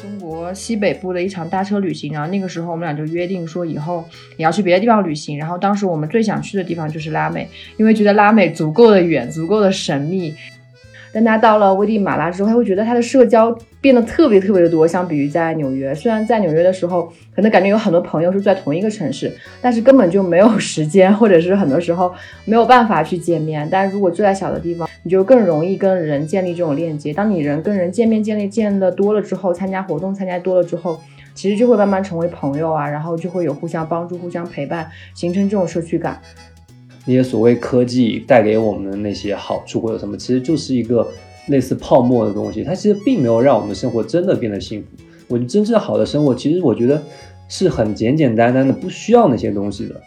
中国西北部的一场搭车旅行，然后那个时候我们俩就约定说以后也要去别的地方旅行。然后当时我们最想去的地方就是拉美，因为觉得拉美足够的远，足够的神秘。但他到了危地马拉之后，他会觉得他的社交变得特别特别的多，相比于在纽约。虽然在纽约的时候，可能感觉有很多朋友是在同一个城市，但是根本就没有时间，或者是很多时候没有办法去见面。但如果住在小的地方，你就更容易跟人建立这种链接。当你人跟人见面建立见的多了之后，参加活动参加多了之后，其实就会慢慢成为朋友啊，然后就会有互相帮助、互相陪伴，形成这种社区感。那些所谓科技带给我们的那些好处或者什么，其实就是一个类似泡沫的东西，它其实并没有让我们的生活真的变得幸福。我觉得真正好的生活，其实我觉得是很简简单单的，不需要那些东西的。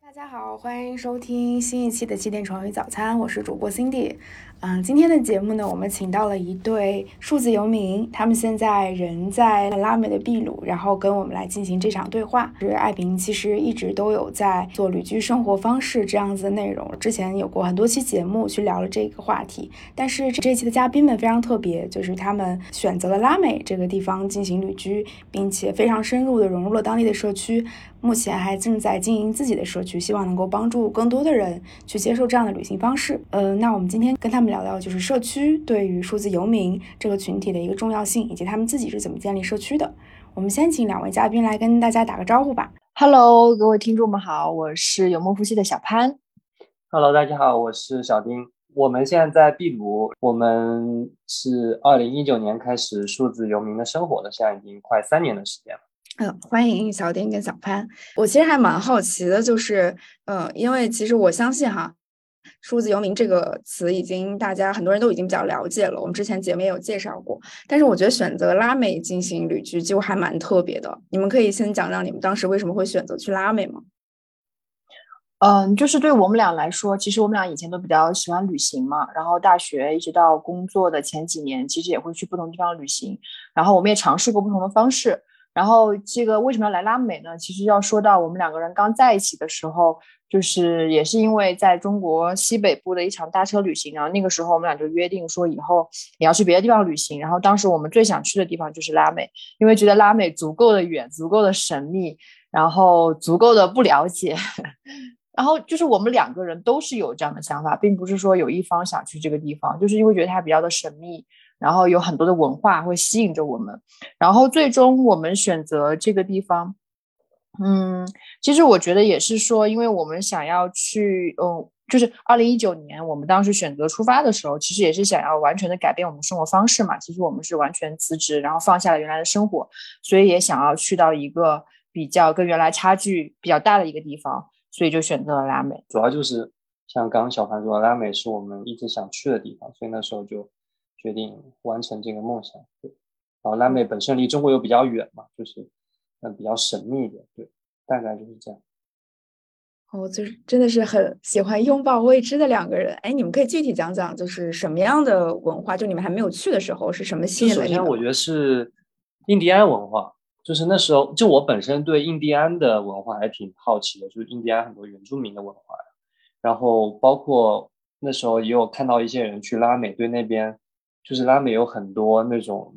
大家好，欢迎收听新一期的七点床与早餐，我是主播 Cindy。嗯，今天的节目呢，我们请到了一对数字游民，他们现在人在拉美的秘鲁，然后跟我们来进行这场对话。是艾平其实一直都有在做旅居生活方式这样子的内容，之前有过很多期节目去聊了这个话题。但是这期的嘉宾们非常特别，就是他们选择了拉美这个地方进行旅居，并且非常深入的融入了当地的社区，目前还正在经营自己的社区，希望能够帮助更多的人去接受这样的旅行方式。呃，那我们今天跟他们。聊聊就是社区对于数字游民这个群体的一个重要性，以及他们自己是怎么建立社区的。我们先请两位嘉宾来跟大家打个招呼吧。Hello，各位听众们好，我是有梦夫妻的小潘。Hello，大家好，我是小丁。我们现在在秘鲁，我们是二零一九年开始数字游民的生活的，现在已经快三年的时间了。嗯，欢迎小丁跟小潘。我其实还蛮好奇的，就是，嗯，因为其实我相信哈。数字游民这个词已经大家很多人都已经比较了解了，我们之前节目也有介绍过。但是我觉得选择拉美进行旅居就还蛮特别的。你们可以先讲讲你们当时为什么会选择去拉美吗？嗯，就是对我们俩来说，其实我们俩以前都比较喜欢旅行嘛。然后大学一直到工作的前几年，其实也会去不同地方旅行。然后我们也尝试过不同的方式。然后这个为什么要来拉美呢？其实要说到我们两个人刚在一起的时候。就是也是因为在中国西北部的一场搭车旅行，然后那个时候我们俩就约定说以后也要去别的地方旅行。然后当时我们最想去的地方就是拉美，因为觉得拉美足够的远，足够的神秘，然后足够的不了解。然后就是我们两个人都是有这样的想法，并不是说有一方想去这个地方，就是因为觉得它比较的神秘，然后有很多的文化会吸引着我们。然后最终我们选择这个地方。嗯，其实我觉得也是说，因为我们想要去，嗯，就是二零一九年我们当时选择出发的时候，其实也是想要完全的改变我们生活方式嘛。其实我们是完全辞职，然后放下了原来的生活，所以也想要去到一个比较跟原来差距比较大的一个地方，所以就选择了拉美。主要就是像刚刚小凡说，拉美是我们一直想去的地方，所以那时候就决定完成这个梦想。然后拉美本身离中国又比较远嘛，就是。嗯，比较神秘一点，对，大概就是这样。哦，就是真的是很喜欢拥抱未知的两个人。哎，你们可以具体讲讲，就是什么样的文化？就你们还没有去的时候，是什么吸引了你？首先，我觉得是印第安文化。就是那时候，就我本身对印第安的文化还挺好奇的，就是印第安很多原住民的文化。然后，包括那时候也有看到一些人去拉美，对那边就是拉美有很多那种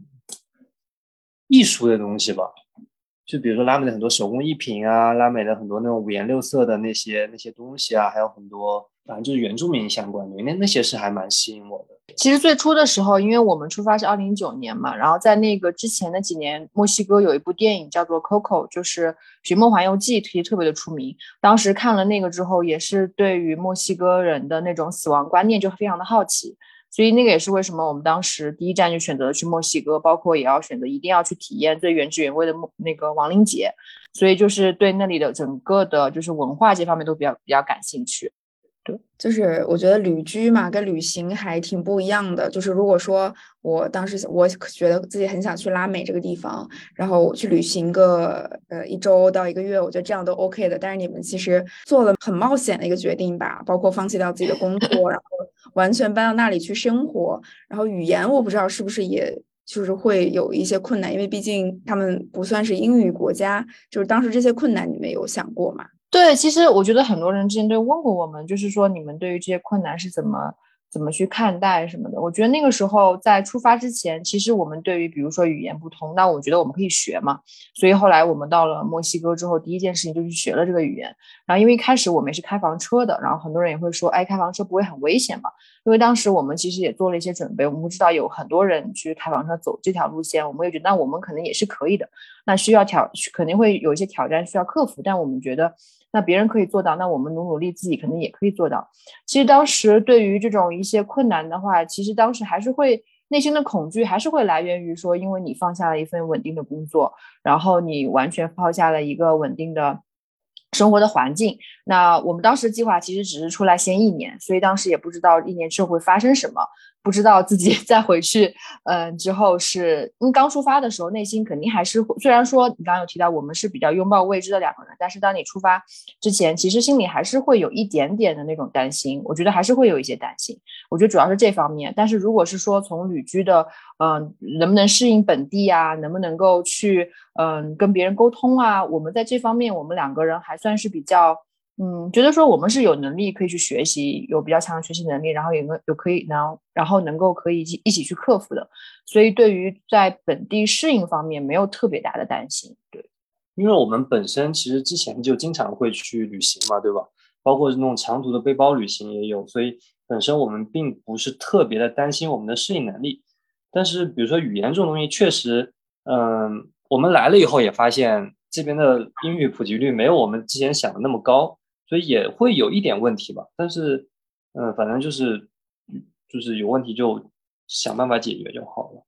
艺术的东西吧。就比如说拉美的很多手工艺品啊，拉美的很多那种五颜六色的那些那些东西啊，还有很多反正就是原住民相关的，那那些是还蛮吸引我的。其实最初的时候，因为我们出发是二零一九年嘛，然后在那个之前的几年，墨西哥有一部电影叫做《Coco》，就是《寻梦环游记》，其实特别的出名。当时看了那个之后，也是对于墨西哥人的那种死亡观念就非常的好奇。所以那个也是为什么我们当时第一站就选择去墨西哥，包括也要选择一定要去体验最原汁原味的墨那个亡灵节，所以就是对那里的整个的，就是文化这方面都比较比较感兴趣。对，就是我觉得旅居嘛，跟旅行还挺不一样的。就是如果说我当时我觉得自己很想去拉美这个地方，然后去旅行个呃一周到一个月，我觉得这样都 OK 的。但是你们其实做了很冒险的一个决定吧，包括放弃掉自己的工作，然后完全搬到那里去生活，然后语言我不知道是不是也就是会有一些困难，因为毕竟他们不算是英语国家。就是当时这些困难，你们有想过吗？对，其实我觉得很多人之前都问过我们，就是说你们对于这些困难是怎么？怎么去看待什么的？我觉得那个时候在出发之前，其实我们对于比如说语言不通，那我觉得我们可以学嘛。所以后来我们到了墨西哥之后，第一件事情就去学了这个语言。然后因为一开始我们是开房车的，然后很多人也会说，哎，开房车不会很危险嘛？因为当时我们其实也做了一些准备，我们知道有很多人去开房车走这条路线，我们也觉得那我们可能也是可以的。那需要挑肯定会有一些挑战需要克服，但我们觉得。那别人可以做到，那我们努努力，自己肯定也可以做到。其实当时对于这种一些困难的话，其实当时还是会内心的恐惧，还是会来源于说，因为你放下了一份稳定的工作，然后你完全抛下了一个稳定的生活的环境。那我们当时计划其实只是出来先一年，所以当时也不知道一年之后会发生什么。不知道自己 再回去，嗯，之后是因为刚出发的时候，内心肯定还是会。虽然说你刚刚有提到我们是比较拥抱未知的两个人，但是当你出发之前，其实心里还是会有一点点的那种担心。我觉得还是会有一些担心。我觉得主要是这方面。但是如果是说从旅居的，嗯，能不能适应本地啊，能不能够去，嗯，跟别人沟通啊，我们在这方面，我们两个人还算是比较。嗯，觉得说我们是有能力可以去学习，有比较强的学习能力，然后有个有可以能，然后能够可以一一起去克服的，所以对于在本地适应方面没有特别大的担心。对，因为我们本身其实之前就经常会去旅行嘛，对吧？包括那种长途的背包旅行也有，所以本身我们并不是特别的担心我们的适应能力。但是比如说语言这种东西，确实，嗯，我们来了以后也发现这边的英语普及率没有我们之前想的那么高。所以也会有一点问题吧，但是，嗯，反正就是，就是有问题就想办法解决就好了。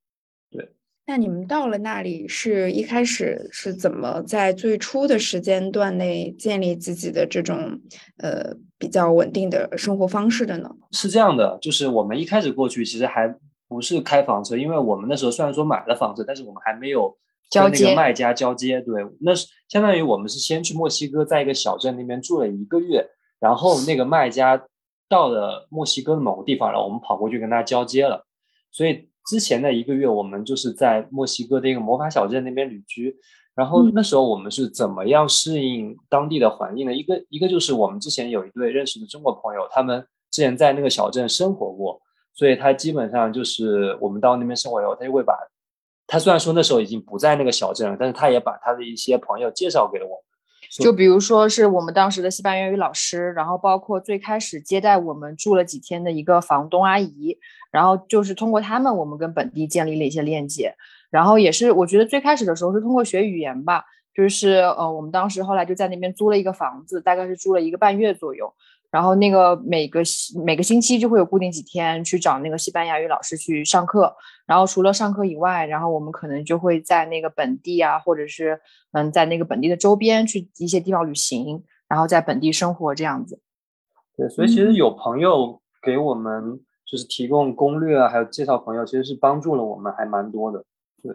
对。那你们到了那里，是一开始是怎么在最初的时间段内建立自己的这种呃比较稳定的生活方式的呢？是这样的，就是我们一开始过去其实还不是开房车，因为我们那时候虽然说买了房子，但是我们还没有。交接卖家交接，对，那是相当于我们是先去墨西哥，在一个小镇那边住了一个月，然后那个卖家到了墨西哥的某个地方，然后我们跑过去跟他交接了。所以之前的一个月，我们就是在墨西哥的一个魔法小镇那边旅居。然后那时候我们是怎么样适应当地的环境的？一个一个就是我们之前有一对认识的中国朋友，他们之前在那个小镇生活过，所以他基本上就是我们到那边生活以后，他就会把。他虽然说那时候已经不在那个小镇了，但是他也把他的一些朋友介绍给了我们。就比如说是我们当时的西班牙语老师，然后包括最开始接待我们住了几天的一个房东阿姨，然后就是通过他们，我们跟本地建立了一些链接。然后也是我觉得最开始的时候是通过学语言吧，就是呃我们当时后来就在那边租了一个房子，大概是住了一个半月左右。然后那个每个每个星期就会有固定几天去找那个西班牙语老师去上课，然后除了上课以外，然后我们可能就会在那个本地啊，或者是嗯在那个本地的周边去一些地方旅行，然后在本地生活这样子。对，所以其实有朋友给我们就是提供攻略啊，还有介绍朋友，其实是帮助了我们还蛮多的。对，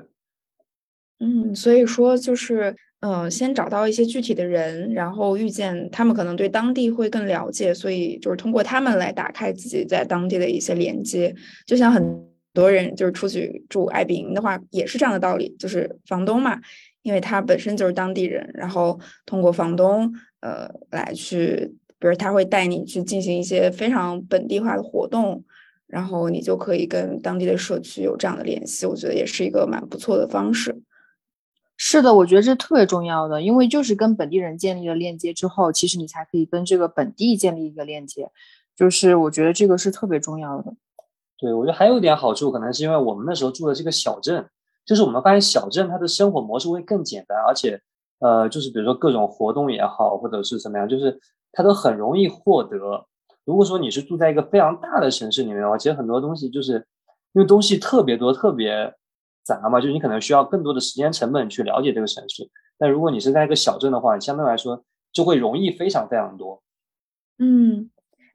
嗯，所以说就是。嗯，先找到一些具体的人，然后遇见他们，可能对当地会更了解，所以就是通过他们来打开自己在当地的一些连接。就像很多人就是出去住爱彼迎的话，也是这样的道理，就是房东嘛，因为他本身就是当地人，然后通过房东呃来去，比如他会带你去进行一些非常本地化的活动，然后你就可以跟当地的社区有这样的联系。我觉得也是一个蛮不错的方式。是的，我觉得这特别重要的，因为就是跟本地人建立了链接之后，其实你才可以跟这个本地建立一个链接，就是我觉得这个是特别重要的。对，我觉得还有一点好处，可能是因为我们那时候住的这个小镇，就是我们发现小镇它的生活模式会更简单，而且呃，就是比如说各种活动也好，或者是怎么样，就是它都很容易获得。如果说你是住在一个非常大的城市里面的话，其实很多东西就是因为东西特别多，特别。杂嘛，就是你可能需要更多的时间成本去了解这个城市。但如果你是在一个小镇的话，相对来说就会容易非常非常多。嗯，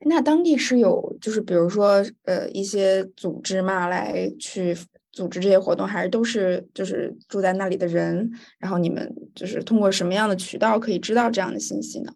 那当地是有就是比如说呃一些组织嘛，来去组织这些活动，还是都是就是住在那里的人？然后你们就是通过什么样的渠道可以知道这样的信息呢？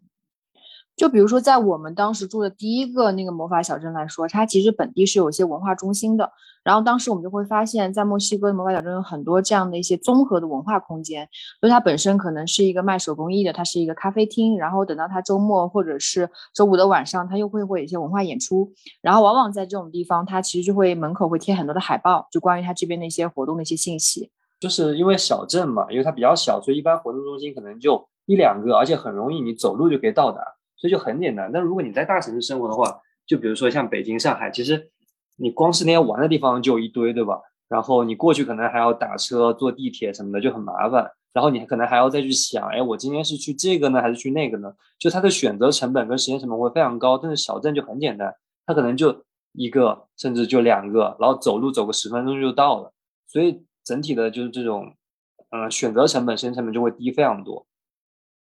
就比如说，在我们当时住的第一个那个魔法小镇来说，它其实本地是有一些文化中心的。然后当时我们就会发现，在墨西哥的魔法小镇有很多这样的一些综合的文化空间。因为它本身可能是一个卖手工艺的，它是一个咖啡厅。然后等到它周末或者是周五的晚上，它又会会有一些文化演出。然后往往在这种地方，它其实就会门口会贴很多的海报，就关于它这边的一些活动的一些信息。就是因为小镇嘛，因为它比较小，所以一般活动中心可能就一两个，而且很容易你走路就可以到达。所以就很简单，但如果你在大城市生活的话，就比如说像北京、上海，其实你光是那些玩的地方就一堆，对吧？然后你过去可能还要打车、坐地铁什么的，就很麻烦。然后你可能还要再去想，哎，我今天是去这个呢，还是去那个呢？就它的选择成本跟时间成本会非常高。但是小镇就很简单，它可能就一个，甚至就两个，然后走路走个十分钟就到了。所以整体的就是这种，嗯，选择成本、时间成本就会低非常多。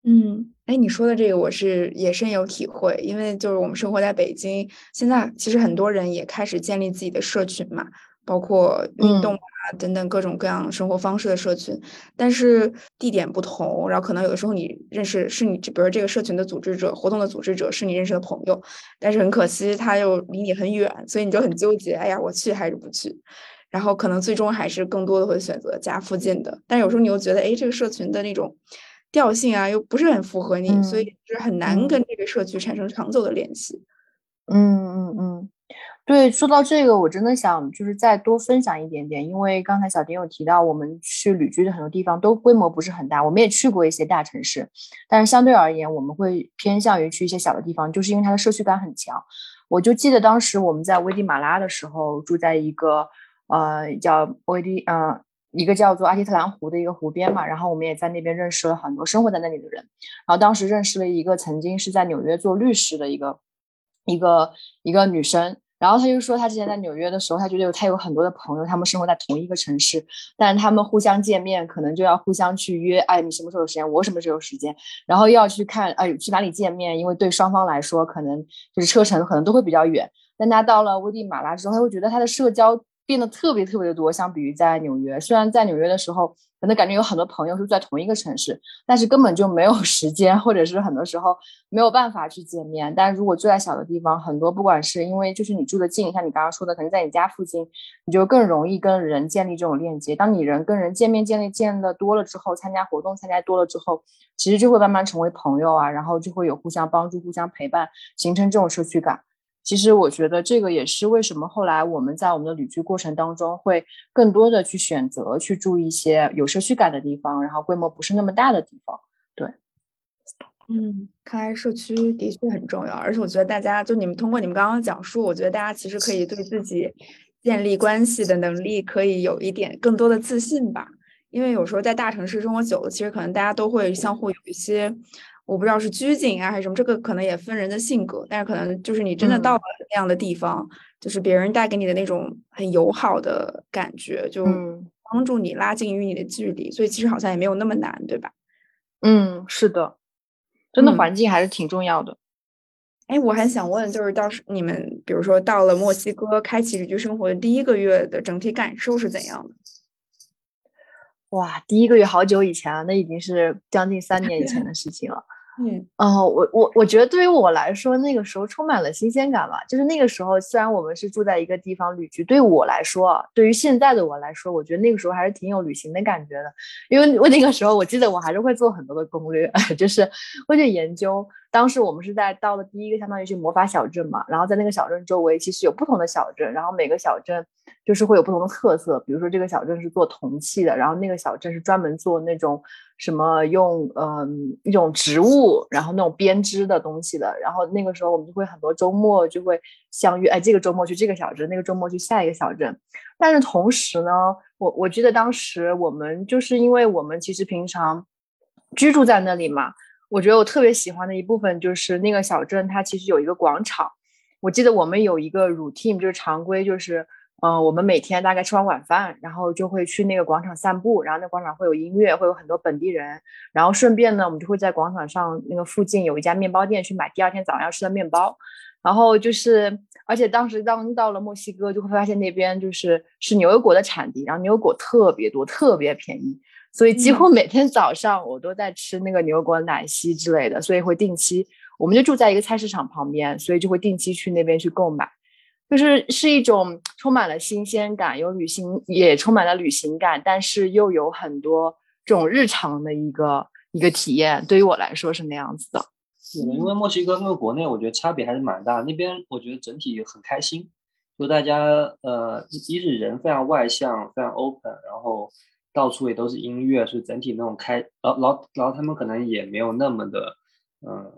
嗯，哎，你说的这个我是也深有体会，因为就是我们生活在北京，现在其实很多人也开始建立自己的社群嘛，包括运动啊等等各种各样生活方式的社群，但是地点不同，然后可能有的时候你认识是你，比如这个社群的组织者、活动的组织者是你认识的朋友，但是很可惜他又离你很远，所以你就很纠结，哎呀，我去还是不去？然后可能最终还是更多的会选择家附近的，但有时候你又觉得，哎，这个社群的那种。调性啊，又不是很符合你，所以就是很难跟这个社区产生长久的联系。嗯嗯嗯，对，说到这个，我真的想就是再多分享一点点，因为刚才小丁有提到，我们去旅居的很多地方都规模不是很大，我们也去过一些大城市，但是相对而言，我们会偏向于去一些小的地方，就是因为它的社区感很强。我就记得当时我们在危地马拉的时候，住在一个呃叫危地嗯。一个叫做阿提特兰湖的一个湖边嘛，然后我们也在那边认识了很多生活在那里的人，然后当时认识了一个曾经是在纽约做律师的一个一个一个女生，然后她就说她之前在纽约的时候，她觉得她有很多的朋友，他们生活在同一个城市，但是他们互相见面可能就要互相去约，哎，你什么时候有时间，我什么时候有时间，然后又要去看，哎，去哪里见面，因为对双方来说可能就是车程可能都会比较远，但她到了危地马拉之后，她会觉得她的社交。变得特别特别的多，相比于在纽约，虽然在纽约的时候，可能感觉有很多朋友是在同一个城市，但是根本就没有 时间，或者是很多时候没有办法去见面。但如果住在小的地方，很多不管是因为就是你住的近，像你刚刚说的，可能在你家附近，你就更容易跟人建立这种链接。当你人跟人见面建立见的多了之后，参加活动参加多了之后，其实就会慢慢成为朋友啊，然后就会有互相帮助、互相陪伴，形成这种社区感。其实我觉得这个也是为什么后来我们在我们的旅居过程当中会更多的去选择去住一些有社区感的地方，然后规模不是那么大的地方。对，嗯，看来社区的确很重要，而且我觉得大家就你们通过你们刚刚讲述，我觉得大家其实可以对自己建立关系的能力可以有一点更多的自信吧。因为有时候在大城市生活久了，其实可能大家都会相互有一些。我不知道是拘谨啊还是什么，这个可能也分人的性格，但是可能就是你真的到了那样的地方，就是别人带给你的那种很友好的感觉，就帮助你拉近与你的距离，所以其实好像也没有那么难，对吧？嗯，是的，真的环境还是挺重要的。哎，我还想问，就是到时你们比如说到了墨西哥开启旅居生活的第一个月的整体感受是怎样的？哇，第一个月好久以前了，那已经是将近三年以前的事情了。嗯，哦，我我我觉得对于我来说，那个时候充满了新鲜感吧。就是那个时候，虽然我们是住在一个地方旅居，对我来说，对于现在的我来说，我觉得那个时候还是挺有旅行的感觉的。因为我那个时候，我记得我还是会做很多的攻略，就是会去研究。当时我们是在到了第一个相当于是魔法小镇嘛，然后在那个小镇周围其实有不同的小镇，然后每个小镇就是会有不同的特色。比如说这个小镇是做铜器的，然后那个小镇是专门做那种。什么用嗯一种植物，然后那种编织的东西的，然后那个时候我们就会很多周末就会相约，哎，这个周末去这个小镇，那个周末去下一个小镇。但是同时呢，我我记得当时我们就是因为我们其实平常居住在那里嘛，我觉得我特别喜欢的一部分就是那个小镇它其实有一个广场，我记得我们有一个 routine 就是常规就是。嗯，我们每天大概吃完晚饭，然后就会去那个广场散步，然后那广场会有音乐，会有很多本地人，然后顺便呢，我们就会在广场上那个附近有一家面包店去买第二天早上要吃的面包，然后就是，而且当时当到了墨西哥，就会发现那边就是是牛油果的产地，然后牛油果特别多，特别便宜，所以几乎每天早上我都在吃那个牛油果奶昔之类的，所以会定期。我们就住在一个菜市场旁边，所以就会定期去那边去购买，就是是一种充满了新鲜感，有旅行也充满了旅行感，但是又有很多这种日常的一个一个体验。对于我来说是那样子的。是的，因为墨西哥跟国内我觉得差别还是蛮大，那边我觉得整体很开心，就大家呃一是人非常外向，非常 open，然后。到处也都是音乐，所以整体那种开，然后然后然后他们可能也没有那么的，嗯，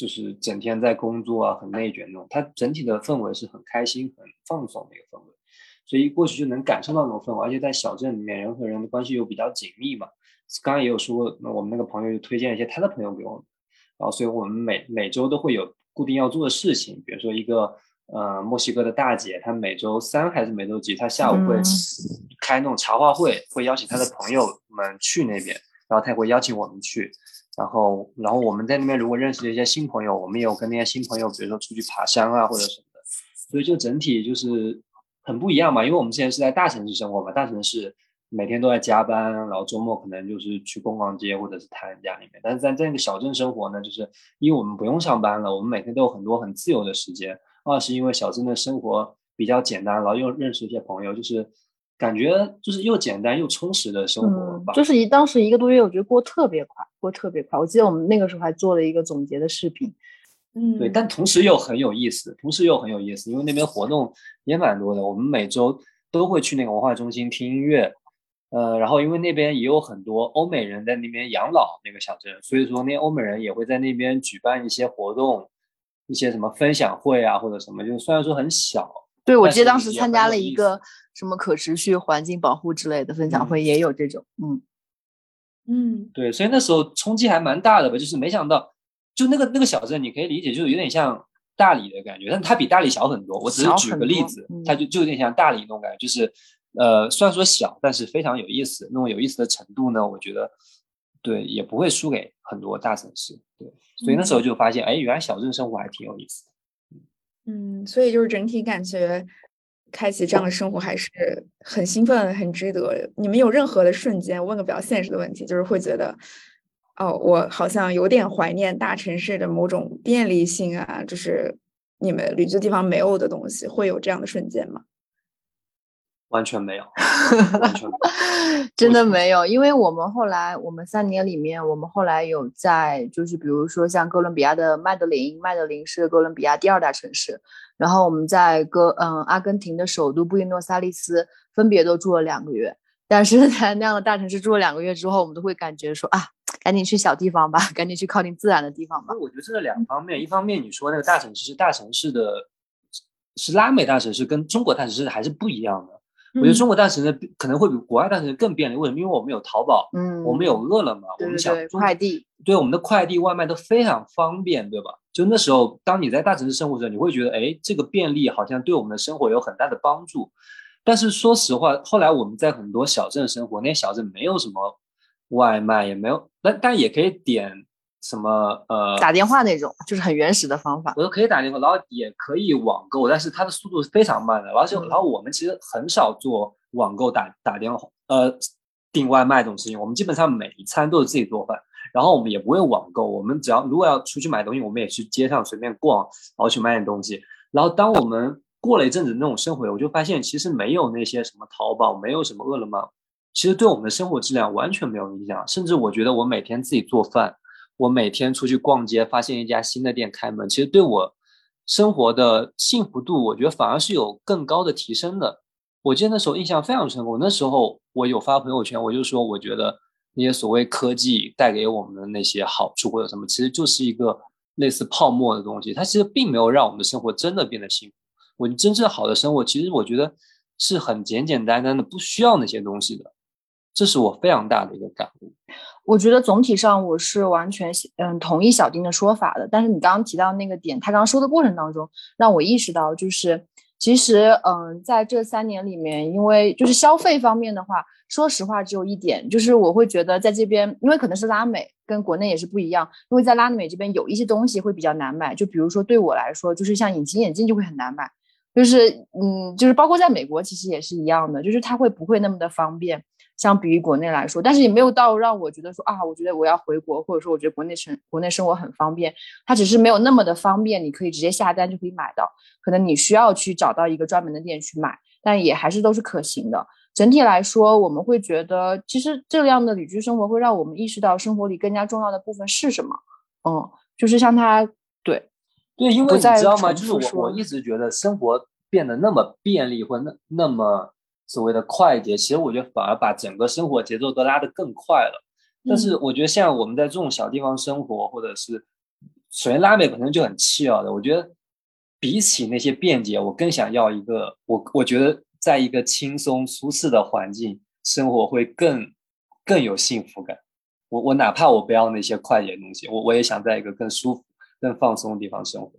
就是整天在工作啊，很内卷那种。他整体的氛围是很开心、很放松的一个氛围，所以过去就能感受到那种氛围。而且在小镇里面，人和人的关系又比较紧密嘛。刚刚也有说过，那我们那个朋友就推荐一些他的朋友给我们，然后所以我们每每周都会有固定要做的事情，比如说一个。呃，墨西哥的大姐，她每周三还是每周几，她下午会开那种茶话会，会邀请她的朋友们去那边，然后她也会邀请我们去，然后，然后我们在那边如果认识了一些新朋友，我们也有跟那些新朋友，比如说出去爬山啊或者什么的，所以就整体就是很不一样嘛，因为我们之前是在大城市生活嘛，大城市每天都在加班，然后周末可能就是去逛逛街或者是谈人家里面，但是在在那个小镇生活呢，就是因为我们不用上班了，我们每天都有很多很自由的时间。二是因为小镇的生活比较简单，然后又认识一些朋友，就是感觉就是又简单又充实的生活吧。就是一当时一个多月，我觉得过特别快，过特别快。我记得我们那个时候还做了一个总结的视频。嗯，对，但同时又很有意思，同时又很有意思，因为那边活动也蛮多的。我们每周都会去那个文化中心听音乐，呃，然后因为那边也有很多欧美人在那边养老，那个小镇，所以说那欧美人也会在那边举办一些活动。一些什么分享会啊，或者什么，就虽然说很小，对我记得当时参加了一个什么可持续环境保护之类的分享会，也有这种，嗯嗯，对，所以那时候冲击还蛮大的吧，就是没想到，就那个那个小镇，你可以理解，就是有点像大理的感觉，但它比大理小很多。我只是举个例子，它就就有点像大理那种感觉，就是呃，虽然说小，但是非常有意思。那种有意思的程度呢，我觉得对，也不会输给很多大城市，对。所以那时候就发现，哎，原来小镇生活还挺有意思。嗯，所以就是整体感觉，开启这样的生活还是很兴奋、很值得。你们有任何的瞬间，问个比较现实的问题，就是会觉得，哦，我好像有点怀念大城市的某种便利性啊，就是你们旅居地方没有的东西，会有这样的瞬间吗？完全没有，完全 真的没有，因为我们后来，我们三年里面，我们后来有在，就是比如说像哥伦比亚的麦德林，麦德林是哥伦比亚第二大城市，然后我们在哥，嗯，阿根廷的首都布宜诺斯艾利斯分别都住了两个月，但是在那样的大城市住了两个月之后，我们都会感觉说啊，赶紧去小地方吧，赶紧去靠近自然的地方吧。我觉得这是两方面，一方面你说那个大城市是大城市的，是拉美大城市，跟中国大城市还是不一样的。我觉得中国大城市可能会比国外大城市更便利，为什么？因为我们有淘宝，嗯，我们有饿了么，我们想快递，对我们的快递外卖都非常方便，对吧？就那时候，当你在大城市生活的时候，你会觉得，哎，这个便利好像对我们的生活有很大的帮助。但是说实话，后来我们在很多小镇生活，那些小镇没有什么外卖，也没有，但但也可以点。什么呃，打电话那种，就是很原始的方法。我说可以打电话，然后也可以网购，但是它的速度是非常慢的。而且，然后我们其实很少做网购打打电话，呃，订外卖这种事情。我们基本上每一餐都是自己做饭，然后我们也不会网购。我们只要如果要出去买东西，我们也去街上随便逛，然后去买点东西。然后当我们过了一阵子那种生活，我就发现其实没有那些什么淘宝，没有什么饿了么，其实对我们的生活质量完全没有影响。甚至我觉得我每天自己做饭。我每天出去逛街，发现一家新的店开门，其实对我生活的幸福度，我觉得反而是有更高的提升的。我记得那时候印象非常深刻，那时候我有发朋友圈，我就说，我觉得那些所谓科技带给我们的那些好处或者什么，其实就是一个类似泡沫的东西，它其实并没有让我们的生活真的变得幸福。我真正好的生活，其实我觉得是很简简单单的，不需要那些东西的。这是我非常大的一个感悟。我觉得总体上我是完全嗯同意小丁的说法的。但是你刚刚提到那个点，他刚刚说的过程当中，让我意识到就是其实嗯在这三年里面，因为就是消费方面的话，说实话只有一点，就是我会觉得在这边，因为可能是拉美跟国内也是不一样，因为在拉美这边有一些东西会比较难买，就比如说对我来说，就是像隐形眼镜就会很难买，就是嗯就是包括在美国其实也是一样的，就是它会不会那么的方便。相比于国内来说，但是也没有到让我觉得说啊，我觉得我要回国，或者说我觉得国内生国内生活很方便，它只是没有那么的方便，你可以直接下单就可以买到，可能你需要去找到一个专门的店去买，但也还是都是可行的。整体来说，我们会觉得其实这样的旅居生活会让我们意识到生活里更加重要的部分是什么。嗯，就是像他对对，因为你知道吗？就是我我一直觉得生活变得那么便利或那那么。所谓的快捷，其实我觉得反而把整个生活节奏都拉得更快了。但是我觉得像我们在这种小地方生活，或者是首先拉美本身就很气啊的，我觉得比起那些便捷，我更想要一个我我觉得在一个轻松舒适的环境生活会更更有幸福感。我我哪怕我不要那些快捷的东西，我我也想在一个更舒服、更放松的地方生活。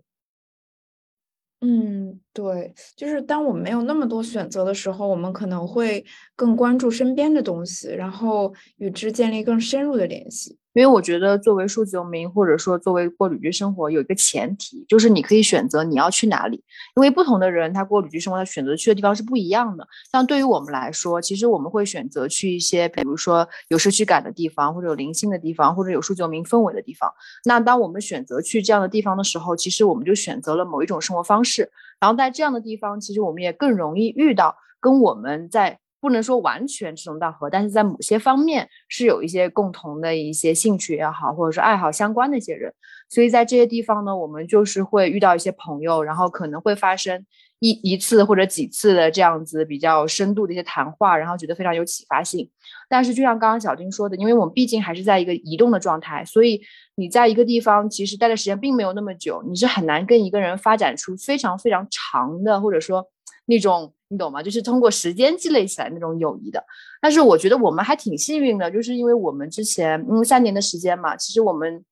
嗯，对，就是当我们没有那么多选择的时候，我们可能会更关注身边的东西，然后与之建立更深入的联系。因为我觉得，作为数字游民，或者说作为过旅居生活，有一个前提，就是你可以选择你要去哪里。因为不同的人，他过旅居生活，他选择去的地方是不一样的。像对于我们来说，其实我们会选择去一些，比如说有社区感的地方，或者有灵性的地方，或者有数字游民氛围的地方。那当我们选择去这样的地方的时候，其实我们就选择了某一种生活方式。然后在这样的地方，其实我们也更容易遇到跟我们在。不能说完全志同道合，但是在某些方面是有一些共同的一些兴趣也好，或者说爱好相关的一些人，所以在这些地方呢，我们就是会遇到一些朋友，然后可能会发生一一次或者几次的这样子比较深度的一些谈话，然后觉得非常有启发性。但是就像刚刚小丁说的，因为我们毕竟还是在一个移动的状态，所以你在一个地方其实待的时间并没有那么久，你是很难跟一个人发展出非常非常长的，或者说那种。你懂吗？就是通过时间积累起来那种友谊的。但是我觉得我们还挺幸运的，就是因为我们之前嗯三年的时间嘛，其实我们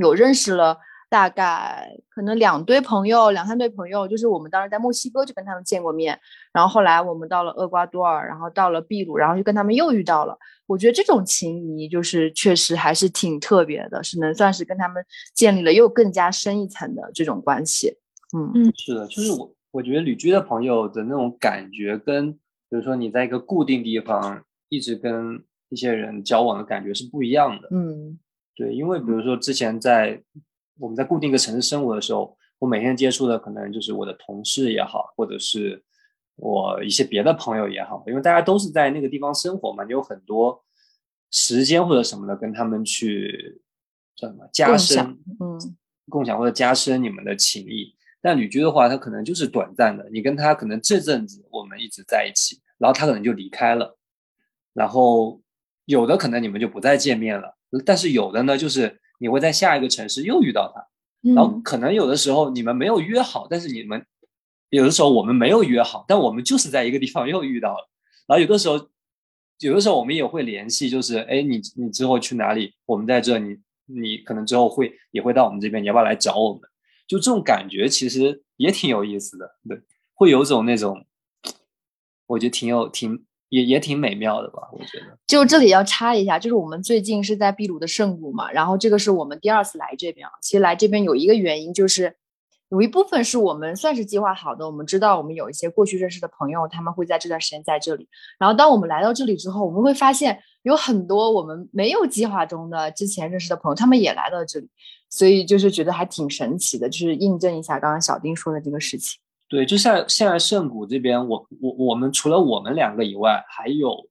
有认识了大概可能两堆朋友，两三堆朋友。就是我们当时在墨西哥就跟他们见过面，然后后来我们到了厄瓜多尔，然后到了秘鲁，然后就跟他们又遇到了。我觉得这种情谊就是确实还是挺特别的，是能算是跟他们建立了又更加深一层的这种关系。嗯嗯，是的，就是我。我觉得旅居的朋友的那种感觉，跟比如说你在一个固定地方一直跟一些人交往的感觉是不一样的。嗯，对，因为比如说之前在我们在固定一个城市生活的时候，我每天接触的可能就是我的同事也好，或者是我一些别的朋友也好，因为大家都是在那个地方生活嘛，你有很多时间或者什么的跟他们去叫什么加深，嗯，共享或者加深你们的情谊。但旅居的话，它可能就是短暂的。你跟他可能这阵子我们一直在一起，然后他可能就离开了，然后有的可能你们就不再见面了。但是有的呢，就是你会在下一个城市又遇到他，然后可能有的时候你们没有约好，但是你们有的时候我们没有约好，但我们就是在一个地方又遇到了。然后有的时候，有的时候我们也会联系，就是哎，你你之后去哪里？我们在这，你你可能之后会也会到我们这边，你要不要来找我们？就这种感觉其实也挺有意思的，对，会有种那种，我觉得挺有挺也也挺美妙的吧，我觉得。就这里要插一下，就是我们最近是在秘鲁的圣谷嘛，然后这个是我们第二次来这边啊。其实来这边有一个原因，就是有一部分是我们算是计划好的，我们知道我们有一些过去认识的朋友，他们会在这段时间在这里。然后当我们来到这里之后，我们会发现有很多我们没有计划中的之前认识的朋友，他们也来到这里。所以就是觉得还挺神奇的，就是印证一下刚刚小丁说的这个事情。对，就像现在圣谷这边，我我我们除了我们两个以外，还有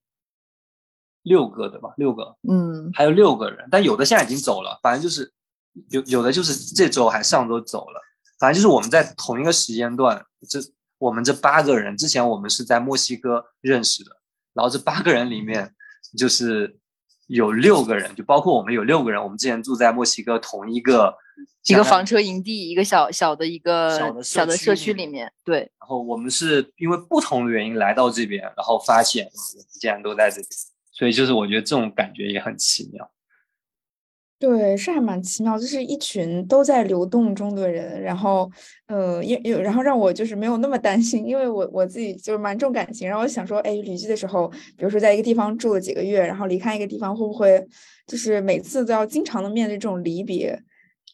六个对吧？六个，嗯，还有六个人，但有的现在已经走了，反正就是有有的就是这周还上周走了，反正就是我们在同一个时间段，这我们这八个人之前我们是在墨西哥认识的，然后这八个人里面就是。有六个人，就包括我们有六个人。我们之前住在墨西哥同一个一个房车营地，一个小小的一个小的小的社区里面。对。然后我们是因为不同的原因来到这边，然后发现我们竟然都在这里，所以就是我觉得这种感觉也很奇妙。对，是还蛮奇妙，就是一群都在流动中的人，然后，呃，也有，然后让我就是没有那么担心，因为我我自己就是蛮重感情，然后我想说，哎，旅居的时候，比如说在一个地方住了几个月，然后离开一个地方，会不会就是每次都要经常的面对这种离别？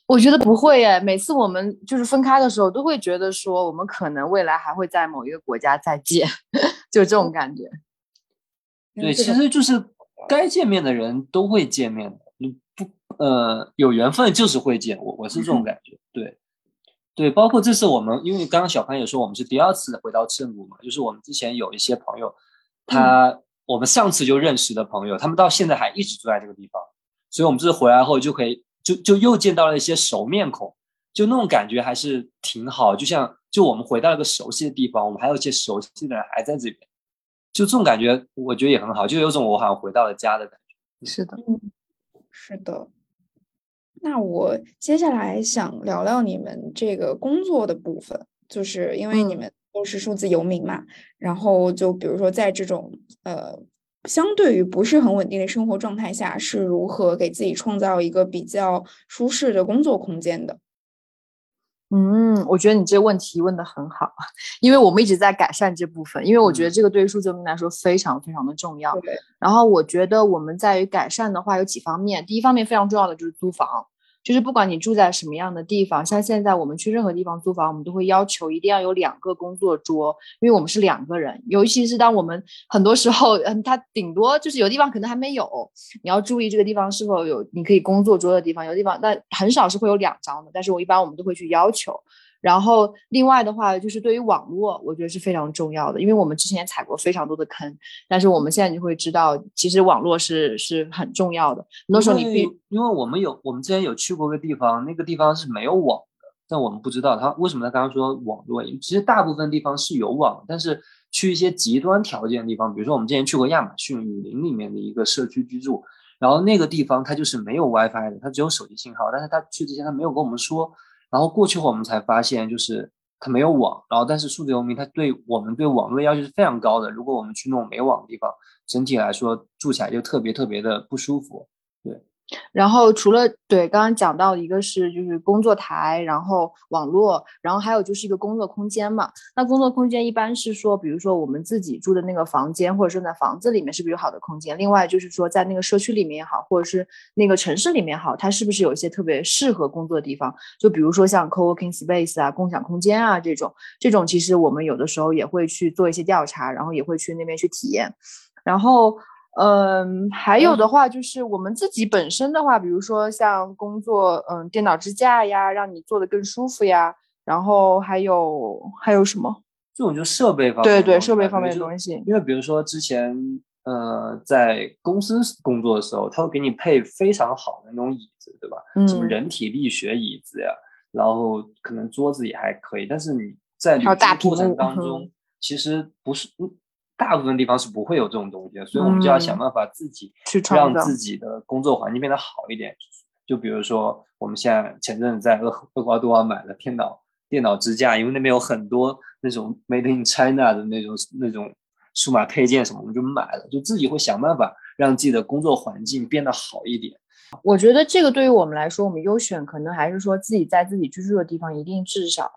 我觉得不会哎，每次我们就是分开的时候，都会觉得说，我们可能未来还会在某一个国家再见，就这种感觉。对，其实就是该见面的人都会见面的，你不呃有缘分就是会见，我我是这种感觉。对，对，包括这次我们，因为刚刚小潘也说我们是第二次回到正骨嘛，就是我们之前有一些朋友，他我们上次就认识的朋友，他们到现在还一直住在这个地方，所以我们这次回来后就可以就就又见到了一些熟面孔，就那种感觉还是挺好，就像就我们回到一个熟悉的地方，我们还有一些熟悉的人还在这边。就这种感觉，我觉得也很好，就有种我好像回到了家的感觉。是的，嗯，是的。那我接下来想聊聊你们这个工作的部分，就是因为你们都是数字游民嘛，然后就比如说在这种呃相对于不是很稳定的生活状态下，是如何给自己创造一个比较舒适的工作空间的？嗯，我觉得你这个问题问的很好，因为我们一直在改善这部分，因为我觉得这个对于数字游民来说非常非常的重要。对。然后我觉得我们在于改善的话有几方面，第一方面非常重要的就是租房。就是不管你住在什么样的地方，像现在我们去任何地方租房，我们都会要求一定要有两个工作桌，因为我们是两个人。尤其是当我们很多时候，嗯，它顶多就是有地方可能还没有，你要注意这个地方是否有你可以工作桌的地方。有地方，但很少是会有两张的。但是我一般我们都会去要求。然后另外的话，就是对于网络，我觉得是非常重要的，因为我们之前也踩过非常多的坑，但是我们现在就会知道，其实网络是是很重要的。很多时候你必，因为我们有我们之前有去过个地方，那个地方是没有网的，但我们不知道他为什么他刚刚说网络，其实大部分地方是有网，但是去一些极端条件的地方，比如说我们之前去过亚马逊雨林里面的一个社区居住，然后那个地方它就是没有 WiFi 的，它只有手机信号，但是他去之前他没有跟我们说。然后过去后，我们才发现，就是它没有网。然后，但是数字游民它对我们对网络的要求是非常高的。如果我们去那种没网的地方，整体来说住起来就特别特别的不舒服。然后除了对刚刚讲到一个是就是工作台，然后网络，然后还有就是一个工作空间嘛。那工作空间一般是说，比如说我们自己住的那个房间，或者说在房子里面是不是有好的空间？另外就是说在那个社区里面也好，或者是那个城市里面好，它是不是有一些特别适合工作的地方？就比如说像 co-working space 啊、共享空间啊这种，这种其实我们有的时候也会去做一些调查，然后也会去那边去体验，然后。嗯，还有的话就是我们自己本身的话，比如说像工作，嗯，电脑支架呀，让你坐得更舒服呀。然后还有还有什么？这种就设备方面。对对，设备方面的东西。因为比如说之前，呃，在公司工作的时候，他会给你配非常好的那种椅子，对吧？嗯。什么人体力学椅子呀，然后可能桌子也还可以，但是你在旅行过程当中，其实不是。大部分地方是不会有这种东西的，所以我们就要想办法自己让自己的工作环境变得好一点。就比如说，我们现在前阵子在厄厄瓜多尔买了电脑电脑支架，因为那边有很多那种 Made in China 的那种那种数码配件什么，我们就买了，就自己会想办法让自己的工作环境变得好一点。我觉得这个对于我们来说，我们优选可能还是说自己在自己居住的地方一定至少。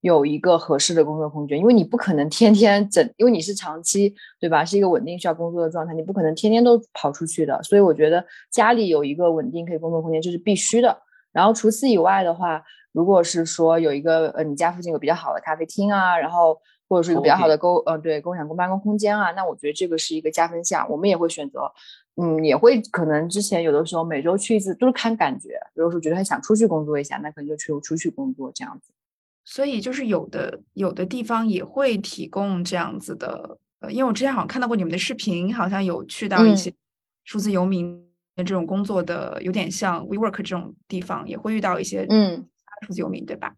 有一个合适的工作空间，因为你不可能天天整，因为你是长期，对吧？是一个稳定需要工作的状态，你不可能天天都跑出去的。所以我觉得家里有一个稳定可以工作空间，这是必须的。然后除此以外的话，如果是说有一个呃，你家附近有比较好的咖啡厅啊，然后或者是一个比较好的公呃对共享公办公空间啊，那我觉得这个是一个加分项。我们也会选择，嗯，也会可能之前有的时候每周去一次都是看感觉，如果说觉得很想出去工作一下，那可能就去出去工作这样子。所以就是有的有的地方也会提供这样子的，呃，因为我之前好像看到过你们的视频，好像有去到一些数字游民的这种工作的，有点像 WeWork 这种地方，也会遇到一些嗯数字游民，对吧？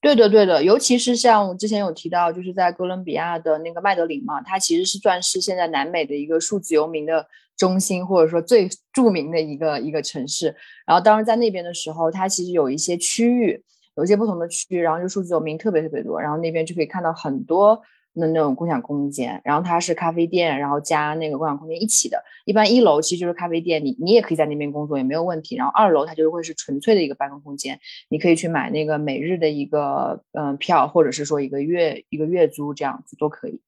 对的，对的，尤其是像我之前有提到，就是在哥伦比亚的那个麦德林嘛，它其实是算是现在南美的一个数字游民的中心，或者说最著名的一个一个城市。然后当时在那边的时候，它其实有一些区域。有一些不同的区，然后就数字游民特别特别多，然后那边就可以看到很多的那种共享空间，然后它是咖啡店，然后加那个共享空间一起的。一般一楼其实就是咖啡店，你你也可以在那边工作也没有问题。然后二楼它就会是纯粹的一个办公空间，你可以去买那个每日的一个嗯票，或者是说一个月一个月租这样子都可以。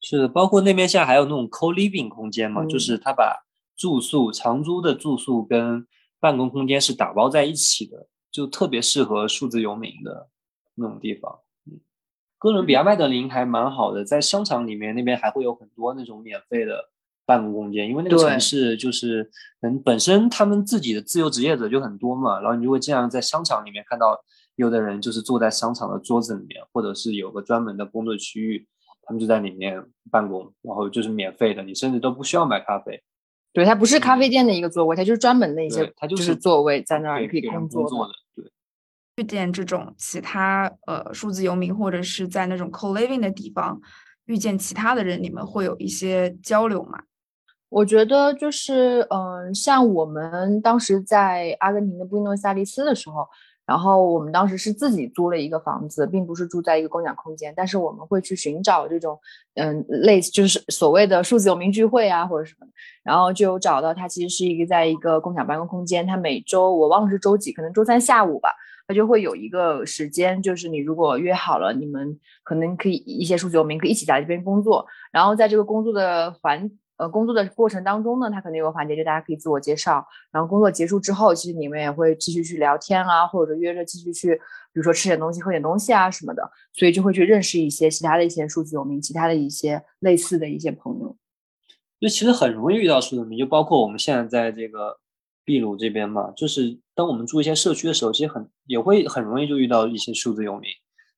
是，包括那边现在还有那种 co living 空间嘛，就是他把住宿长租的住宿跟办公空间是打包在一起的。就特别适合数字游民的那种地方。哥伦比亚麦德林还蛮好的，在商场里面那边还会有很多那种免费的办公空间，因为那个城市就是嗯本身他们自己的自由职业者就很多嘛，然后你就会经常在商场里面看到有的人就是坐在商场的桌子里面，或者是有个专门的工作区域，他们就在里面办公，然后就是免费的，你甚至都不需要买咖啡。对，它不是咖啡店的一个座位，它就是专门的一些，它就是座位在那儿可以工作的。遇见这种其他呃数字游民，或者是在那种 co-living 的地方遇见其他的人，你们会有一些交流吗？我觉得就是嗯，像我们当时在阿根廷的布宜诺斯艾利斯的时候，然后我们当时是自己租了一个房子，并不是住在一个共享空间，但是我们会去寻找这种嗯类似就是所谓的数字游民聚会啊或者什么，然后就找到他其实是一个在一个共享办公空间，他每周我忘了是周几，可能周三下午吧。他就会有一个时间，就是你如果约好了，你们可能可以一些数据，我们可以一起在这边工作，然后在这个工作的环呃工作的过程当中呢，他可能有个环节，就大家可以自我介绍，然后工作结束之后，其实你们也会继续去聊天啊，或者约着继续去，比如说吃点东西、喝点东西啊什么的，所以就会去认识一些其他的一些数据游民，其他的一些类似的一些朋友。就其实很容易遇到数字游民，就包括我们现在在这个。秘鲁这边嘛，就是当我们住一些社区的时候，其实很也会很容易就遇到一些数字游民。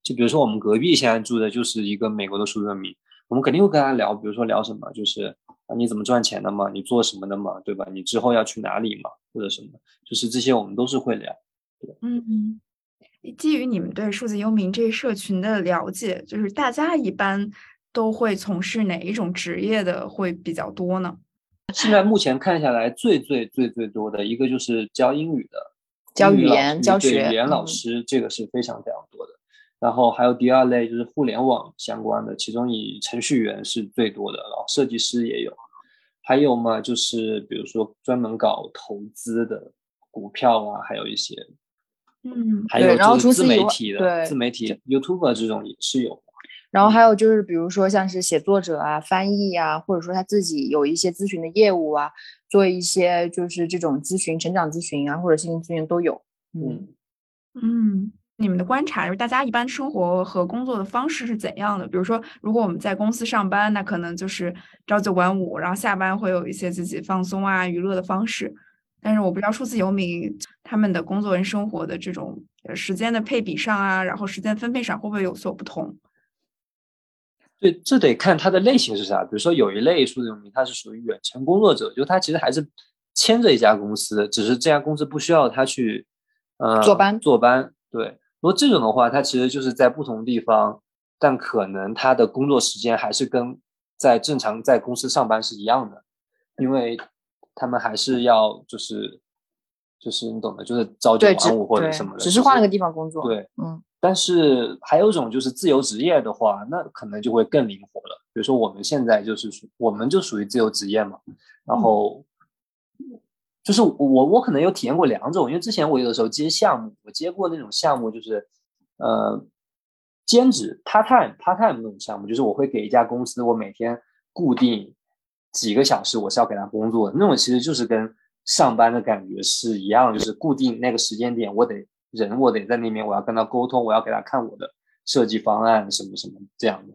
就比如说我们隔壁现在住的就是一个美国的数字游民，我们肯定会跟他聊，比如说聊什么，就是啊你怎么赚钱的嘛，你做什么的嘛，对吧？你之后要去哪里嘛，或者什么，就是这些我们都是会聊。对，嗯，基于你们对数字游民这社群的了解，就是大家一般都会从事哪一种职业的会比较多呢？现在目前看下来，最最最最多的一个就是教英语的，教语言教学语言老师，这个是非常非常多的。然后还有第二类就是互联网相关的，其中以程序员是最多的，然后设计师也有。还有嘛，就是比如说专门搞投资的股票啊，还有一些，嗯，还有就是自媒体的，自媒体 YouTube 这种也是有。然后还有就是，比如说像是写作者啊、翻译啊，或者说他自己有一些咨询的业务啊，做一些就是这种咨询、成长咨询啊，或者心理咨询都有。嗯嗯，你们的观察就是大家一般生活和工作的方式是怎样的？比如说，如果我们在公司上班，那可能就是朝九晚五，然后下班会有一些自己放松啊、娱乐的方式。但是我不知道数字游民他们的工作跟生活的这种时间的配比上啊，然后时间分配上会不会有所不同？对，这得看它的类型是啥。比如说，有一类数字游民，他是属于远程工作者，就他其实还是牵着一家公司，只是这家公司不需要他去，呃，坐班坐班。对，如果这种的话，他其实就是在不同地方，但可能他的工作时间还是跟在正常在公司上班是一样的，因为他们还是要就是就是你懂的，就是朝九晚五或者什么的，只是换了个地方工作。对，嗯。但是还有一种就是自由职业的话，那可能就会更灵活了。比如说我们现在就是属，我们就属于自由职业嘛。然后就是我我可能有体验过两种，因为之前我有的时候接项目，我接过那种项目，就是呃兼职 part time part time 那种项目，就是我会给一家公司，我每天固定几个小时，我是要给他工作的。那种其实就是跟上班的感觉是一样，就是固定那个时间点，我得。人我得在那边，我要跟他沟通，我要给他看我的设计方案什么什么这样的。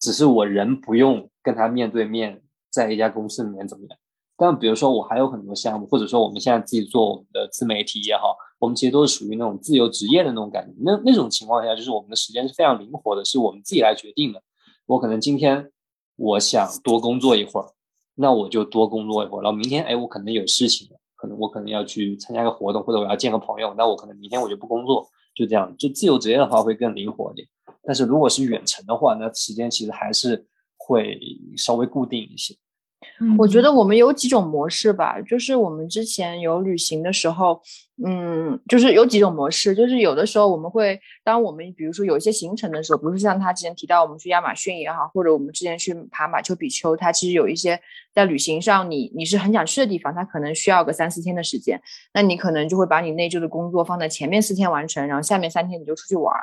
只是我人不用跟他面对面，在一家公司里面怎么样？但比如说我还有很多项目，或者说我们现在自己做我们的自媒体也好，我们其实都是属于那种自由职业的那种感觉。那那种情况下，就是我们的时间是非常灵活的，是我们自己来决定的。我可能今天我想多工作一会儿，那我就多工作一会儿。然后明天，哎，我可能有事情。可能我可能要去参加个活动，或者我要见个朋友，那我可能明天我就不工作，就这样。就自由职业的话会更灵活一点，但是如果是远程的话，那时间其实还是会稍微固定一些。我觉得我们有几种模式吧，就是我们之前有旅行的时候。嗯，就是有几种模式，就是有的时候我们会，当我们比如说有一些行程的时候，比如说像他之前提到我们去亚马逊也好，或者我们之前去爬马丘比丘，它其实有一些在旅行上你你是很想去的地方，它可能需要个三四天的时间，那你可能就会把你内疚的工作放在前面四天完成，然后下面三天你就出去玩，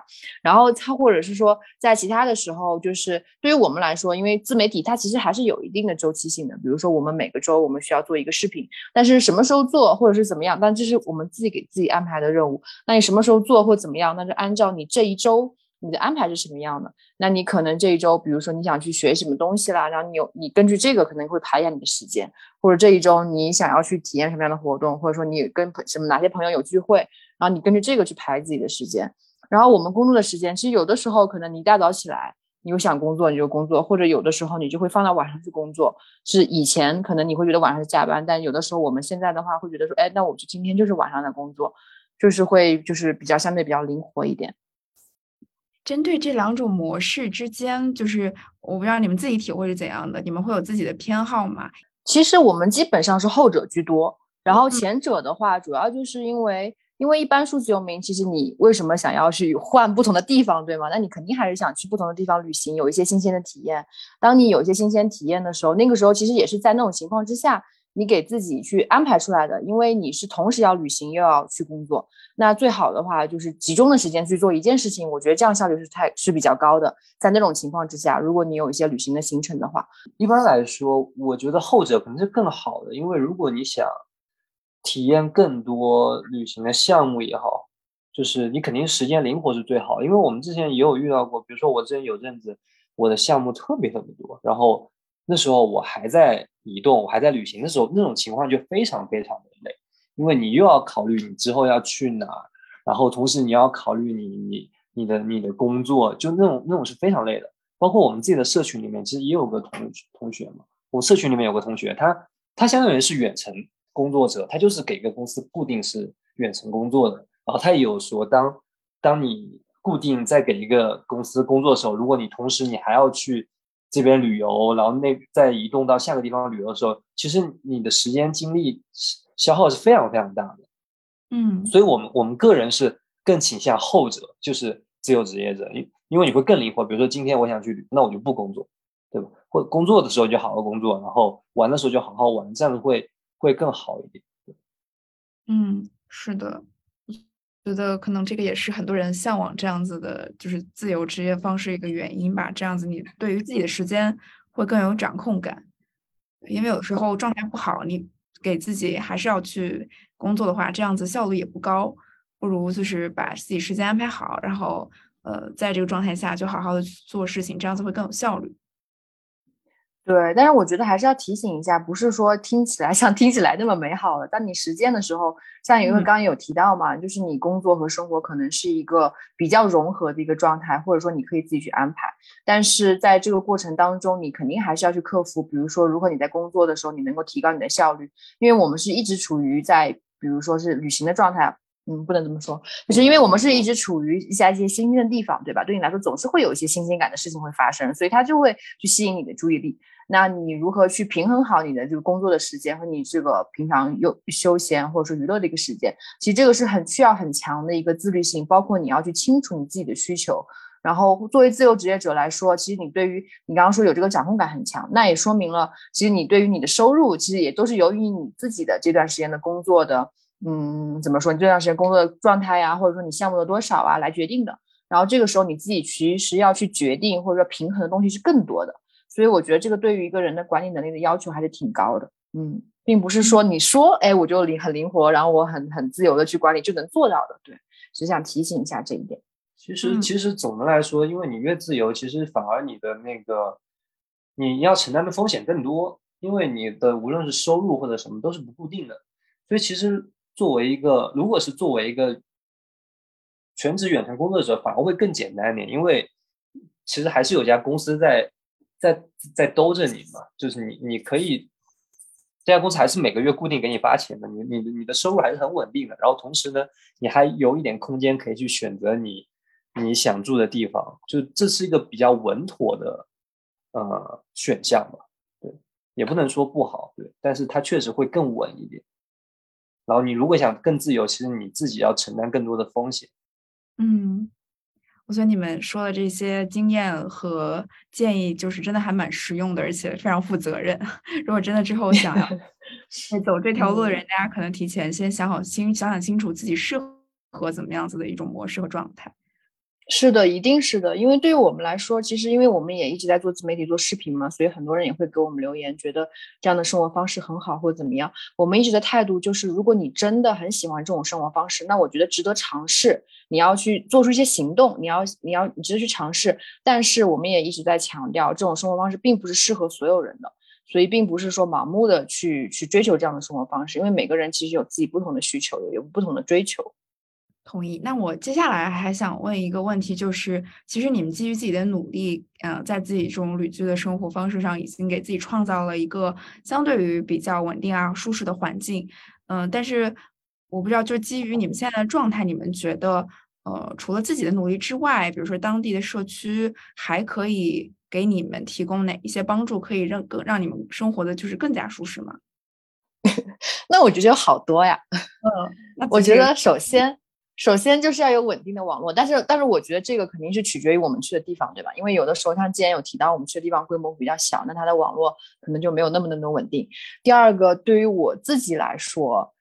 然后他或者是说在其他的时候，就是对于我们来说，因为自媒体它其实还是有一定的周期性的，比如说我们每个周我们需要做一个视频，但是什么时候做或者是怎么样，但这是我们自。自己给自己安排的任务，那你什么时候做或怎么样，那就按照你这一周你的安排是什么样的。那你可能这一周，比如说你想去学什么东西啦，然后你有你根据这个可能会排一下你的时间，或者这一周你想要去体验什么样的活动，或者说你跟什么哪些朋友有聚会，然后你根据这个去排自己的时间。然后我们工作的时间，其实有的时候可能你一大早起来。你有想工作你就工作，或者有的时候你就会放到晚上去工作。是以前可能你会觉得晚上是加班，但有的时候我们现在的话会觉得说，哎，那我就今天就是晚上的工作，就是会就是比较相对比较灵活一点。针对这两种模式之间，就是我不知道你们自己体会是怎样的，你们会有自己的偏好吗？其实我们基本上是后者居多，然后前者的话主要就是因为。因为一般数字游民，其实你为什么想要去换不同的地方，对吗？那你肯定还是想去不同的地方旅行，有一些新鲜的体验。当你有一些新鲜体验的时候，那个时候其实也是在那种情况之下，你给自己去安排出来的。因为你是同时要旅行又要去工作，那最好的话就是集中的时间去做一件事情。我觉得这样效率是太是比较高的。在那种情况之下，如果你有一些旅行的行程的话，一般来说，我觉得后者可能是更好的。因为如果你想。体验更多旅行的项目也好，就是你肯定时间灵活是最好。因为我们之前也有遇到过，比如说我之前有阵子我的项目特别特别多，然后那时候我还在移动，我还在旅行的时候，那种情况就非常非常的累，因为你又要考虑你之后要去哪，然后同时你要考虑你你你的你的工作，就那种那种是非常累的。包括我们自己的社群里面，其实也有个同同学嘛，我社群里面有个同学，他他相当于是远程。工作者他就是给一个公司固定是远程工作的，然后他也有说，当当你固定在给一个公司工作的时候，如果你同时你还要去这边旅游，然后那再移动到下个地方旅游的时候，其实你的时间精力消耗是非常非常大的。嗯，所以我们我们个人是更倾向后者，就是自由职业者，因因为你会更灵活。比如说今天我想去，那我就不工作，对吧？或工作的时候就好好工作，然后玩的时候就好好玩，这样子会。会更好一点。嗯，是的，觉得可能这个也是很多人向往这样子的，就是自由职业方式一个原因吧。这样子，你对于自己的时间会更有掌控感。因为有时候状态不好，你给自己还是要去工作的话，这样子效率也不高。不如就是把自己时间安排好，然后呃，在这个状态下就好好的做事情，这样子会更有效率。对，但是我觉得还是要提醒一下，不是说听起来 像听起来那么美好了。当你实践的时候，像因为刚刚有提到嘛，就是你工作和生活可能是一个比较融合的一个状态，或者说你可以自己去安排。但是在这个过程当中，你肯定还是要去克服。比如说，如果你在工作的时候，你能够提高你的效率，因为我们是一直处于在，比如说是旅行的状态。嗯，不能这么说，就是因为我们是一直处于一下一些新鲜的地方，对吧？对你来说，总是会有一些新鲜感的事情会发生，所以它就会去吸引你的注意力。那你如何去平衡好你的这个工作的时间和你这个平常有休闲或者说娱乐的一个时间？其实这个是很需要很强的一个自律性，包括你要去清楚你自己的需求。然后作为自由职业者来说，其实你对于你刚刚说有这个掌控感很强，那也说明了其实你对于你的收入，其实也都是由于你自己的这段时间的工作的。嗯，怎么说？你这段时间工作的状态呀，或者说你项目的多少啊，来决定的。然后这个时候你自己其实要去决定或者说平衡的东西是更多的。所以我觉得这个对于一个人的管理能力的要求还是挺高的。嗯，并不是说你说哎我就灵很灵活，然后我很很自由的去管理就能做到的。对，只想提醒一下这一点。其实其实总的来说，因为你越自由，其实反而你的那个你要承担的风险更多，因为你的无论是收入或者什么都是不固定的，所以其实。作为一个，如果是作为一个全职远程工作者，反而会更简单一点，因为其实还是有家公司在在在兜着你嘛，就是你你可以这家公司还是每个月固定给你发钱的，你你你的收入还是很稳定的，然后同时呢，你还有一点空间可以去选择你你想住的地方，就这是一个比较稳妥的呃选项吧，对，也不能说不好，对，但是它确实会更稳一点。然后你如果想更自由，其实你自己要承担更多的风险。嗯，我觉得你们说的这些经验和建议，就是真的还蛮实用的，而且非常负责任。如果真的之后想要走这 条路的人，大家可能提前先想好清，想想清楚自己适合怎么样子的一种模式和状态。是的，一定是的，因为对于我们来说，其实因为我们也一直在做自媒体、做视频嘛，所以很多人也会给我们留言，觉得这样的生活方式很好或者怎么样。我们一直的态度就是，如果你真的很喜欢这种生活方式，那我觉得值得尝试。你要去做出一些行动，你要你要你值得去尝试。但是我们也一直在强调，这种生活方式并不是适合所有人的，所以并不是说盲目的去去追求这样的生活方式，因为每个人其实有自己不同的需求，有不同的追求。同意。那我接下来还想问一个问题，就是其实你们基于自己的努力，嗯，在自己这种旅居的生活方式上，已经给自己创造了一个相对于比较稳定啊、舒适的环境。嗯，但是我不知道，就基于你们现在的状态，你们觉得，呃，除了自己的努力之外，比如说当地的社区还可以给你们提供哪一些帮助，可以让更让你们生活的就是更加舒适吗？那我觉得有好多呀。嗯，我觉得首先。首先就是要有稳定的网络，但是但是我觉得这个肯定是取决于我们去的地方，对吧？因为有的时候像既然有提到我们去的地方规模比较小，那它的网络可能就没有那么那么稳定。第二个，对于我自己来说，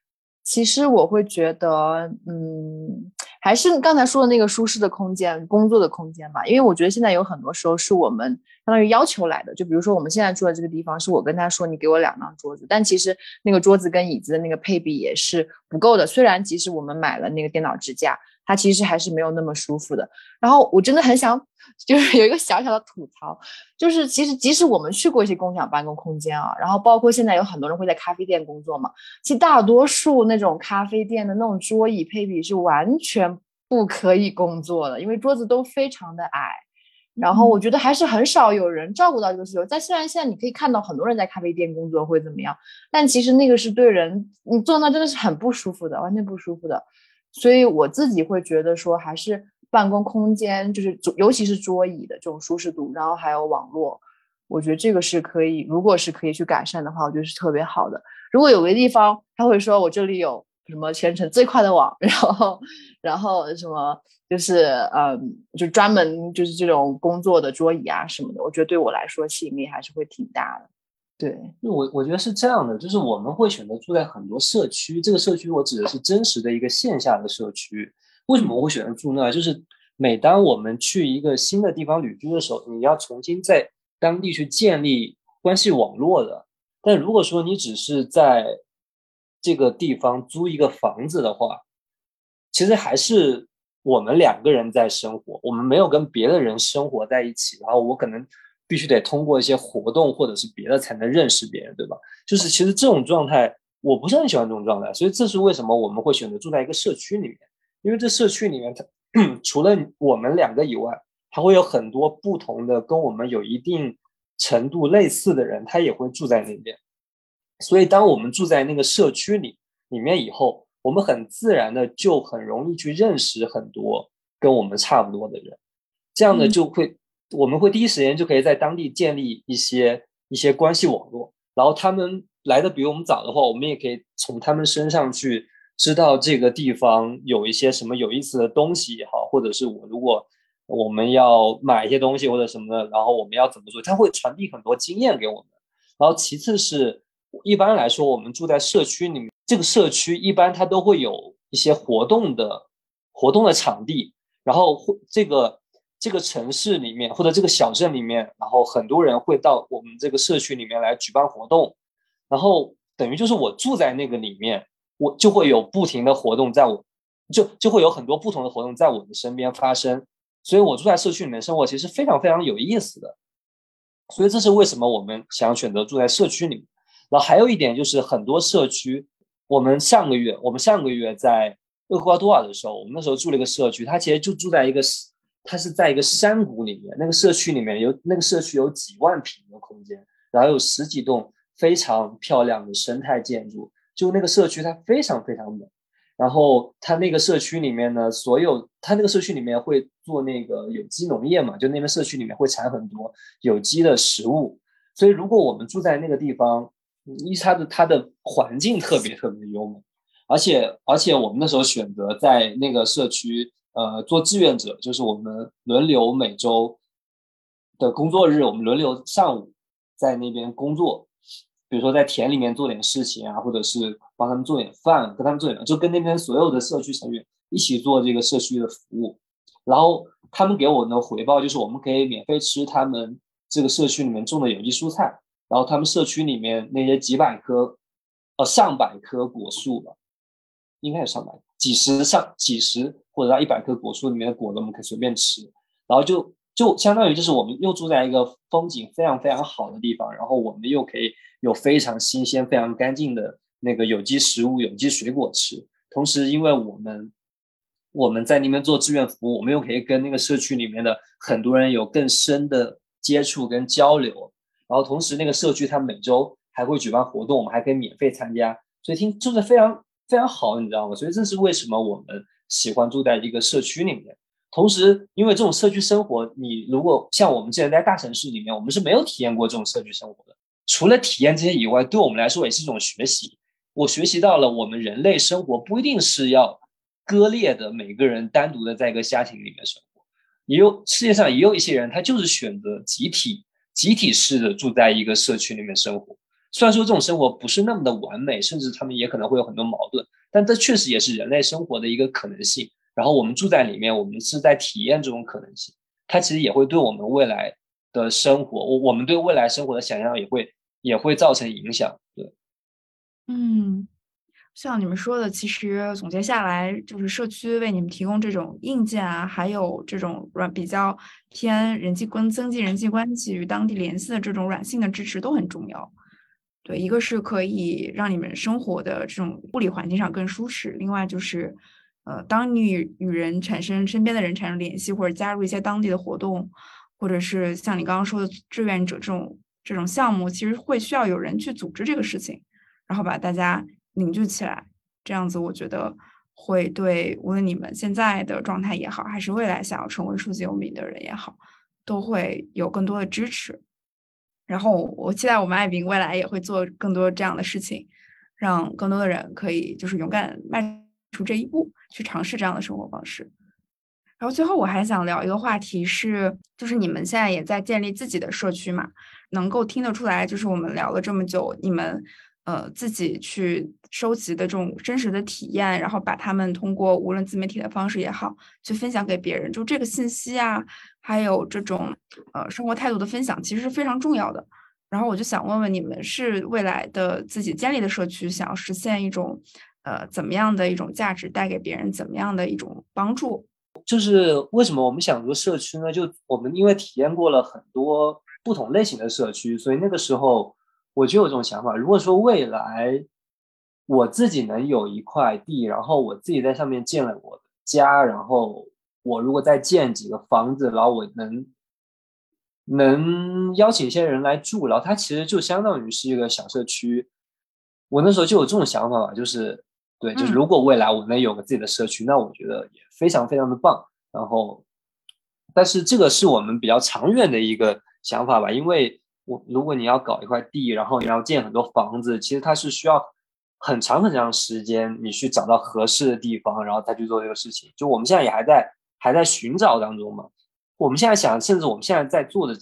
其实我会觉得，嗯。还是刚才说的那个舒适的空间，工作的空间吧。因为我觉得现在有很多时候是我们相当于要求来的。就比如说我们现在住的这个地方，是我跟他说你给我两张桌子，但其实那个桌子跟椅子的那个配比也是不够的。虽然即使我们买了那个电脑支架。它其实还是没有那么舒服的。然后我真的很想，就是有一个小小的吐槽，就是其实即使我们去过一些共享办公空间啊，然后包括现在有很多人会在咖啡店工作嘛，其实大多数那种咖啡店的那种桌椅配比是完全不可以工作的，因为桌子都非常的矮。然后我觉得还是很少有人照顾到这个需求。但虽然现在你可以看到很多人在咖啡店工作会怎么样，但其实那个是对人，你坐那真的是很不舒服的，完全不舒服的。所以我自己会觉得说，还是办公空间，就是尤其是桌椅的这种舒适度，然后还有网络，我觉得这个是可以，如果是可以去改善的话，我觉得是特别好的。如果有个地方他会说我这里有什么全程最快的网，然后然后什么就是嗯，就专门就是这种工作的桌椅啊什么的，我觉得对我来说吸引力还是会挺大的。对，我我觉得是这样的，就是我们会选择住在很多社区，这个社区我指的是真实的一个线下的社区。为什么我会选择住那？就是每当我们去一个新的地方旅居的时候，你要重新在当地去建立关系网络的。但如果说你只是在这个地方租一个房子的话，其实还是我们两个人在生活，我们没有跟别的人生活在一起，然后我可能。必须得通过一些活动或者是别的才能认识别人，对吧？就是其实这种状态我不是很喜欢这种状态，所以这是为什么我们会选择住在一个社区里面，因为这社区里面它除了我们两个以外，还会有很多不同的跟我们有一定程度类似的人，他也会住在那边。所以当我们住在那个社区里里面以后，我们很自然的就很容易去认识很多跟我们差不多的人，这样呢就会。我们会第一时间就可以在当地建立一些一些关系网络，然后他们来的比我们早的话，我们也可以从他们身上去知道这个地方有一些什么有意思的东西也好，或者是我如果我们要买一些东西或者什么的，然后我们要怎么做，他会传递很多经验给我们。然后其次是一般来说，我们住在社区里面，这个社区一般它都会有一些活动的活动的场地，然后会这个。这个城市里面或者这个小镇里面，然后很多人会到我们这个社区里面来举办活动，然后等于就是我住在那个里面，我就会有不停的活动在我，就就会有很多不同的活动在我的身边发生，所以我住在社区里面生活其实非常非常有意思的，所以这是为什么我们想选择住在社区里面。然后还有一点就是很多社区，我们上个月我们上个月在厄瓜多尔的时候，我们那时候住了一个社区，它其实就住在一个。它是在一个山谷里面，那个社区里面有那个社区有几万平的空间，然后有十几栋非常漂亮的生态建筑。就那个社区它非常非常美，然后它那个社区里面呢，所有它那个社区里面会做那个有机农业嘛，就那边社区里面会产很多有机的食物。所以如果我们住在那个地方，一它的它的环境特别特别的优美，而且而且我们那时候选择在那个社区。呃，做志愿者就是我们轮流每周的工作日，我们轮流上午在那边工作，比如说在田里面做点事情啊，或者是帮他们做点饭，跟他们做点，就跟那边所有的社区成员一起做这个社区的服务。然后他们给我的回报就是我们可以免费吃他们这个社区里面种的有机蔬菜，然后他们社区里面那些几百棵，呃上百棵果树吧，应该是上百棵，几十上几十或者到一百棵果树里面的果子我们可以随便吃，然后就就相当于就是我们又住在一个风景非常非常好的地方，然后我们又可以有非常新鲜、非常干净的那个有机食物、有机水果吃，同时因为我们。我们在那边做志愿服务，我们又可以跟那个社区里面的很多人有更深的接触跟交流，然后同时那个社区它每周还会举办活动，我们还可以免费参加，所以听就是非常非常好，你知道吗？所以这是为什么我们喜欢住在一个社区里面。同时，因为这种社区生活，你如果像我们之前在大城市里面，我们是没有体验过这种社区生活的。除了体验这些以外，对我们来说也是一种学习。我学习到了，我们人类生活不一定是要。割裂的每个人单独的在一个家庭里面生活，也有世界上也有一些人，他就是选择集体集体式的住在一个社区里面生活。虽然说这种生活不是那么的完美，甚至他们也可能会有很多矛盾，但这确实也是人类生活的一个可能性。然后我们住在里面，我们是在体验这种可能性，它其实也会对我们未来的生活，我我们对未来生活的想象也会也会造成影响。对，嗯。像你们说的，其实总结下来就是社区为你们提供这种硬件啊，还有这种软比较偏人际关增进人际关系与当地联系的这种软性的支持都很重要。对，一个是可以让你们生活的这种物理环境上更舒适，另外就是，呃，当你与人产生身边的人产生联系，或者加入一些当地的活动，或者是像你刚刚说的志愿者这种这种项目，其实会需要有人去组织这个事情，然后把大家。凝聚起来，这样子我觉得会对无论你们现在的状态也好，还是未来想要成为数字游民的人也好，都会有更多的支持。然后我期待我们爱饼未来也会做更多这样的事情，让更多的人可以就是勇敢迈出这一步，去尝试这样的生活方式。然后最后我还想聊一个话题是，就是你们现在也在建立自己的社区嘛，能够听得出来，就是我们聊了这么久，你们。呃，自己去收集的这种真实的体验，然后把他们通过无论自媒体的方式也好，去分享给别人，就这个信息啊，还有这种呃生活态度的分享，其实是非常重要的。然后我就想问问你们，是未来的自己建立的社区，想要实现一种呃怎么样的一种价值，带给别人怎么样的一种帮助？就是为什么我们想做社区呢？就我们因为体验过了很多不同类型的社区，所以那个时候。我就有这种想法，如果说未来我自己能有一块地，然后我自己在上面建了我的家，然后我如果再建几个房子，然后我能能邀请一些人来住，然后它其实就相当于是一个小社区。我那时候就有这种想法吧，就是对，就是如果未来我能有个自己的社区，那我觉得也非常非常的棒。然后，但是这个是我们比较长远的一个想法吧，因为。我如果你要搞一块地，然后你要建很多房子，其实它是需要很长很长时间，你去找到合适的地方，然后再去做这个事情。就我们现在也还在还在寻找当中嘛。我们现在想，甚至我们现在在做的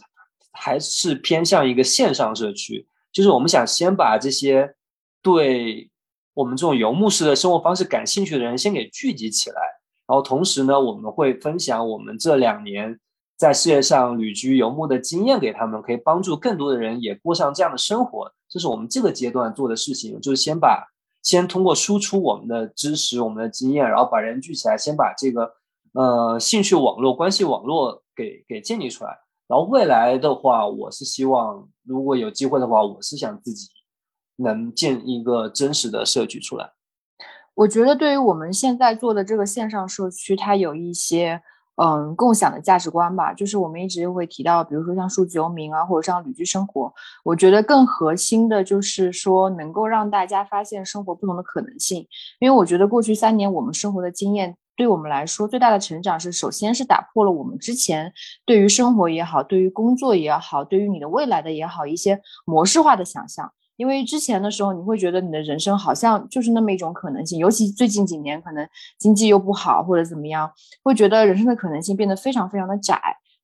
还是偏向一个线上社区，就是我们想先把这些对我们这种游牧式的生活方式感兴趣的人先给聚集起来，然后同时呢，我们会分享我们这两年。在世界上旅居游牧的经验给他们，可以帮助更多的人也过上这样的生活。这是我们这个阶段做的事情，就是先把先通过输出我们的知识、我们的经验，然后把人聚起来，先把这个呃兴趣网络、关系网络给给建立出来。然后未来的话，我是希望如果有机会的话，我是想自己能建一个真实的社区出来。我觉得对于我们现在做的这个线上社区，它有一些。嗯，共享的价值观吧，就是我们一直会提到，比如说像数字游民啊，或者像旅居生活。我觉得更核心的就是说，能够让大家发现生活不同的可能性。因为我觉得过去三年我们生活的经验，对我们来说最大的成长是，首先是打破了我们之前对于生活也好，对于工作也好，对于你的未来的也好，一些模式化的想象。因为之前的时候，你会觉得你的人生好像就是那么一种可能性，尤其最近几年，可能经济又不好或者怎么样，会觉得人生的可能性变得非常非常的窄。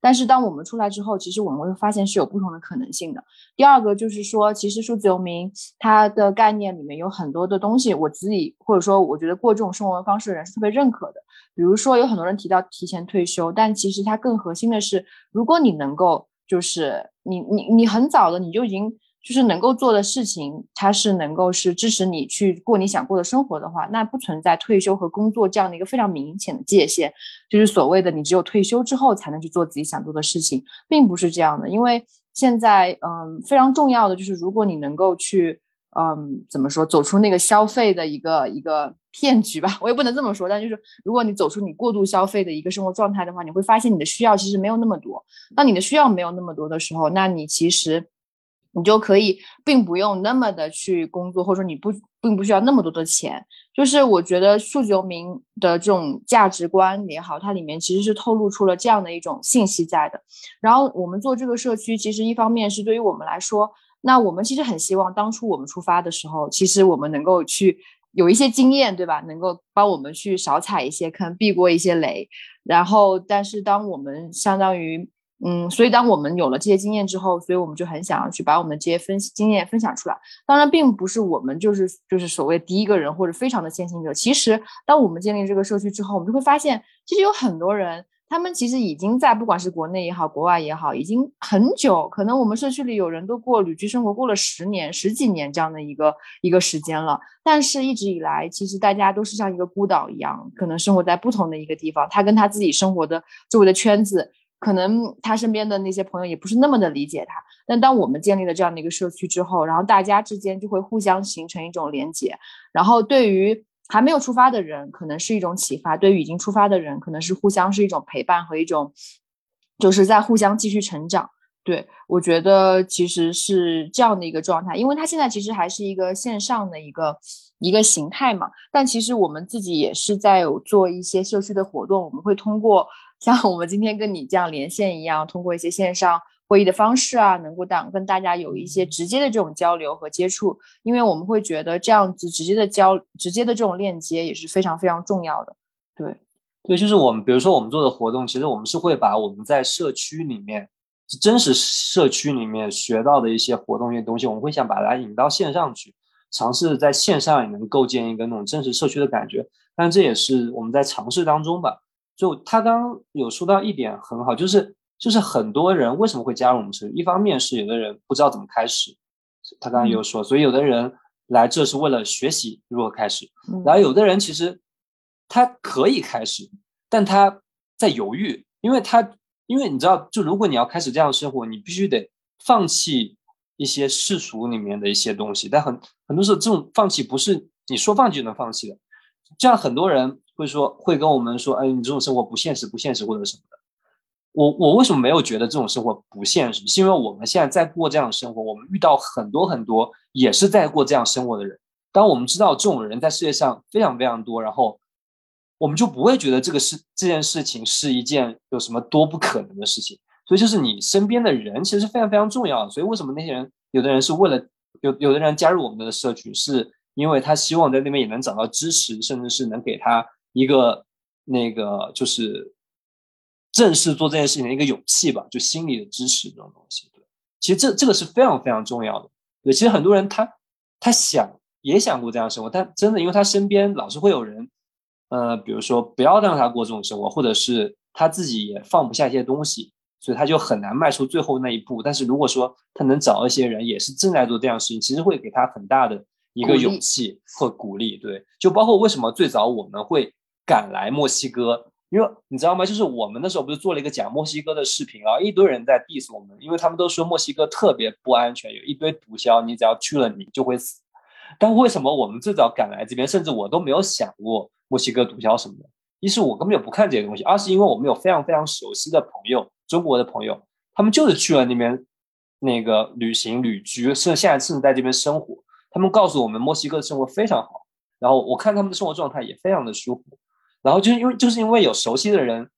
但是当我们出来之后，其实我们会发现是有不同的可能性的。第二个就是说，其实数字游民它的概念里面有很多的东西，我自己或者说我觉得过这种生活方式的人是特别认可的。比如说有很多人提到提前退休，但其实它更核心的是，如果你能够就是你你你很早的你就已经。就是能够做的事情，它是能够是支持你去过你想过的生活的话，那不存在退休和工作这样的一个非常明显的界限。就是所谓的你只有退休之后才能去做自己想做的事情，并不是这样的。因为现在，嗯，非常重要的就是，如果你能够去，嗯，怎么说，走出那个消费的一个一个骗局吧，我也不能这么说，但就是如果你走出你过度消费的一个生活状态的话，你会发现你的需要其实没有那么多。当你的需要没有那么多的时候，那你其实。你就可以，并不用那么的去工作，或者说你不并不需要那么多的钱。就是我觉得数字游民的这种价值观也好，它里面其实是透露出了这样的一种信息在的。然后我们做这个社区，其实一方面是对于我们来说，那我们其实很希望当初我们出发的时候，其实我们能够去有一些经验，对吧？能够帮我们去少踩一些坑，避过一些雷。然后，但是当我们相当于。嗯，所以当我们有了这些经验之后，所以我们就很想要去把我们的这些分析经验分享出来。当然，并不是我们就是就是所谓第一个人或者非常的先行者。其实，当我们建立这个社区之后，我们就会发现，其实有很多人，他们其实已经在不管是国内也好，国外也好，已经很久。可能我们社区里有人都过旅居生活，过了十年、十几年这样的一个一个时间了。但是，一直以来，其实大家都是像一个孤岛一样，可能生活在不同的一个地方。他跟他自己生活的周围的圈子。可能他身边的那些朋友也不是那么的理解他，但当我们建立了这样的一个社区之后，然后大家之间就会互相形成一种连接，然后对于还没有出发的人，可能是一种启发；对于已经出发的人，可能是互相是一种陪伴和一种，就是在互相继续成长。对我觉得其实是这样的一个状态，因为他现在其实还是一个线上的一个一个形态嘛，但其实我们自己也是在有做一些社区的活动，我们会通过。像我们今天跟你这样连线一样，通过一些线上会议的方式啊，能够当跟大家有一些直接的这种交流和接触，因为我们会觉得这样子直接的交、直接的这种链接也是非常非常重要的。对，对，就是我们比如说我们做的活动，其实我们是会把我们在社区里面真实社区里面学到的一些活动一些东西，我们会想把它引到线上去，尝试在线上也能构建一个那种真实社区的感觉。但这也是我们在尝试当中吧。就他刚刚有说到一点很好，就是就是很多人为什么会加入我们这？一方面是有的人不知道怎么开始，他刚刚有说，所以有的人来这是为了学习如何开始，然后有的人其实他可以开始，但他在犹豫，因为他因为你知道，就如果你要开始这样的生活，你必须得放弃一些世俗里面的一些东西，但很很多时候这种放弃不是你说放弃就能放弃的，这样很多人。会说会跟我们说，哎，你这种生活不现实，不现实或者什么的。我我为什么没有觉得这种生活不现实？是因为我们现在在过这样的生活，我们遇到很多很多也是在过这样生活的人。当我们知道这种人在世界上非常非常多，然后我们就不会觉得这个事这件事情是一件有什么多不可能的事情。所以就是你身边的人其实是非常非常重要的。所以为什么那些人有的人是为了有有的人加入我们的社群，是因为他希望在那边也能找到支持，甚至是能给他。一个那个就是正式做这件事情的一个勇气吧，就心理的支持这种东西。对，其实这这个是非常非常重要的。对，其实很多人他他想也想过这样生活，但真的因为他身边老是会有人，呃，比如说不要让他过这种生活，或者是他自己也放不下一些东西，所以他就很难迈出最后那一步。但是如果说他能找一些人也是正在做这样事情，其实会给他很大的一个勇气和鼓励。对，就包括为什么最早我们会。赶来墨西哥，因为你知道吗？就是我们那时候不是做了一个讲墨西哥的视频啊，一堆人在 diss 我们，因为他们都说墨西哥特别不安全，有一堆毒枭，你只要去了你就会死。但为什么我们最早赶来这边，甚至我都没有想过墨西哥毒枭什么的？一是我根本就不看这些东西，二是因为我们有非常非常熟悉的朋友，中国的朋友，他们就是去了那边那个旅行旅居，甚至现在甚至在这边生活，他们告诉我们墨西哥的生活非常好，然后我看他们的生活状态也非常的舒服。然后就是因为就是因为有熟悉的人，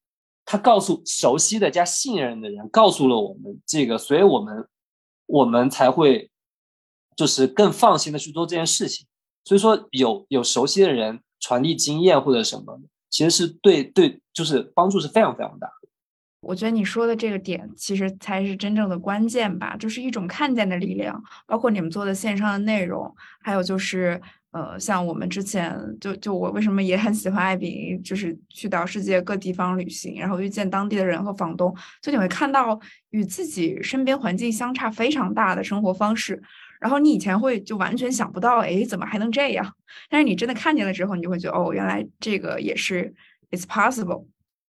他告诉熟悉的加信任的人告诉了我们这个，所以我们我们才会就是更放心的去做这件事情。所以说有有熟悉的人传递经验或者什么，其实是对对就是帮助是非常非常大。我觉得你说的这个点，其实才是真正的关键吧，就是一种看见的力量。包括你们做的线上的内容，还有就是，呃，像我们之前就就我为什么也很喜欢艾比，就是去到世界各地方旅行，然后遇见当地的人和房东，就你会看到与自己身边环境相差非常大的生活方式，然后你以前会就完全想不到，哎，怎么还能这样？但是你真的看见了之后，你就会觉得，哦，原来这个也是 it's possible，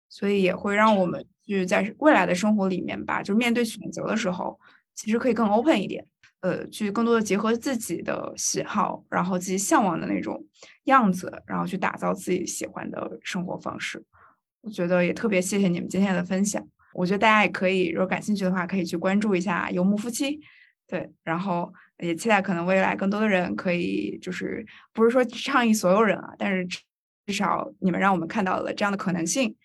所以也会让我们。就是在未来的生活里面吧，就是面对选择的时候，其实可以更 open 一点，呃，去更多的结合自己的喜好，然后自己向往的那种样子，然后去打造自己喜欢的生活方式。我觉得也特别谢谢你们今天的分享。我觉得大家也可以，如果感兴趣的话，可以去关注一下游牧夫妻。对，然后也期待可能未来更多的人可以，就是不是说倡议所有人啊，但是至少你们让我们看到了这样的可能性。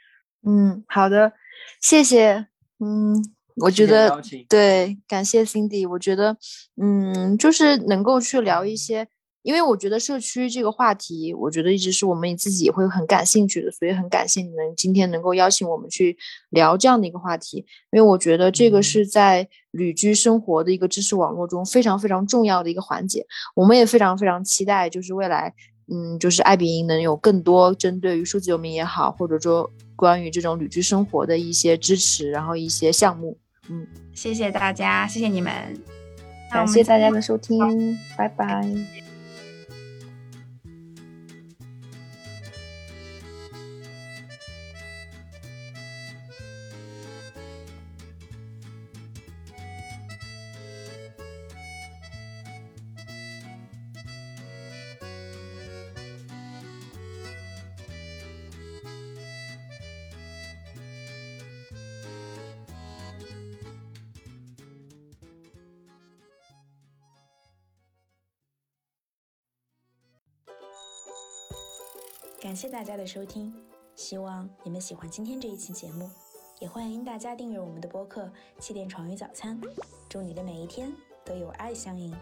嗯，好的。谢谢，嗯，我觉得对，感谢 Cindy。我觉得，嗯，就是能够去聊一些，因为我觉得社区这个话题，我觉得一直是我们自己也会很感兴趣的，所以很感谢你们今天能够邀请我们去聊这样的一个话题。因为我觉得这个是在旅居生活的一个知识网络中非常非常重要的一个环节。我们也非常非常期待，就是未来，嗯，就是爱彼迎能有更多针对于数字游民也好，或者说。关于这种旅居生活的一些支持，然后一些项目，嗯，谢谢大家，谢谢你们，感谢大家的收听，拜拜。大家的收听，希望你们喜欢今天这一期节目，也欢迎大家订阅我们的播客《气垫床与早餐》。祝你的每一天都有爱相迎。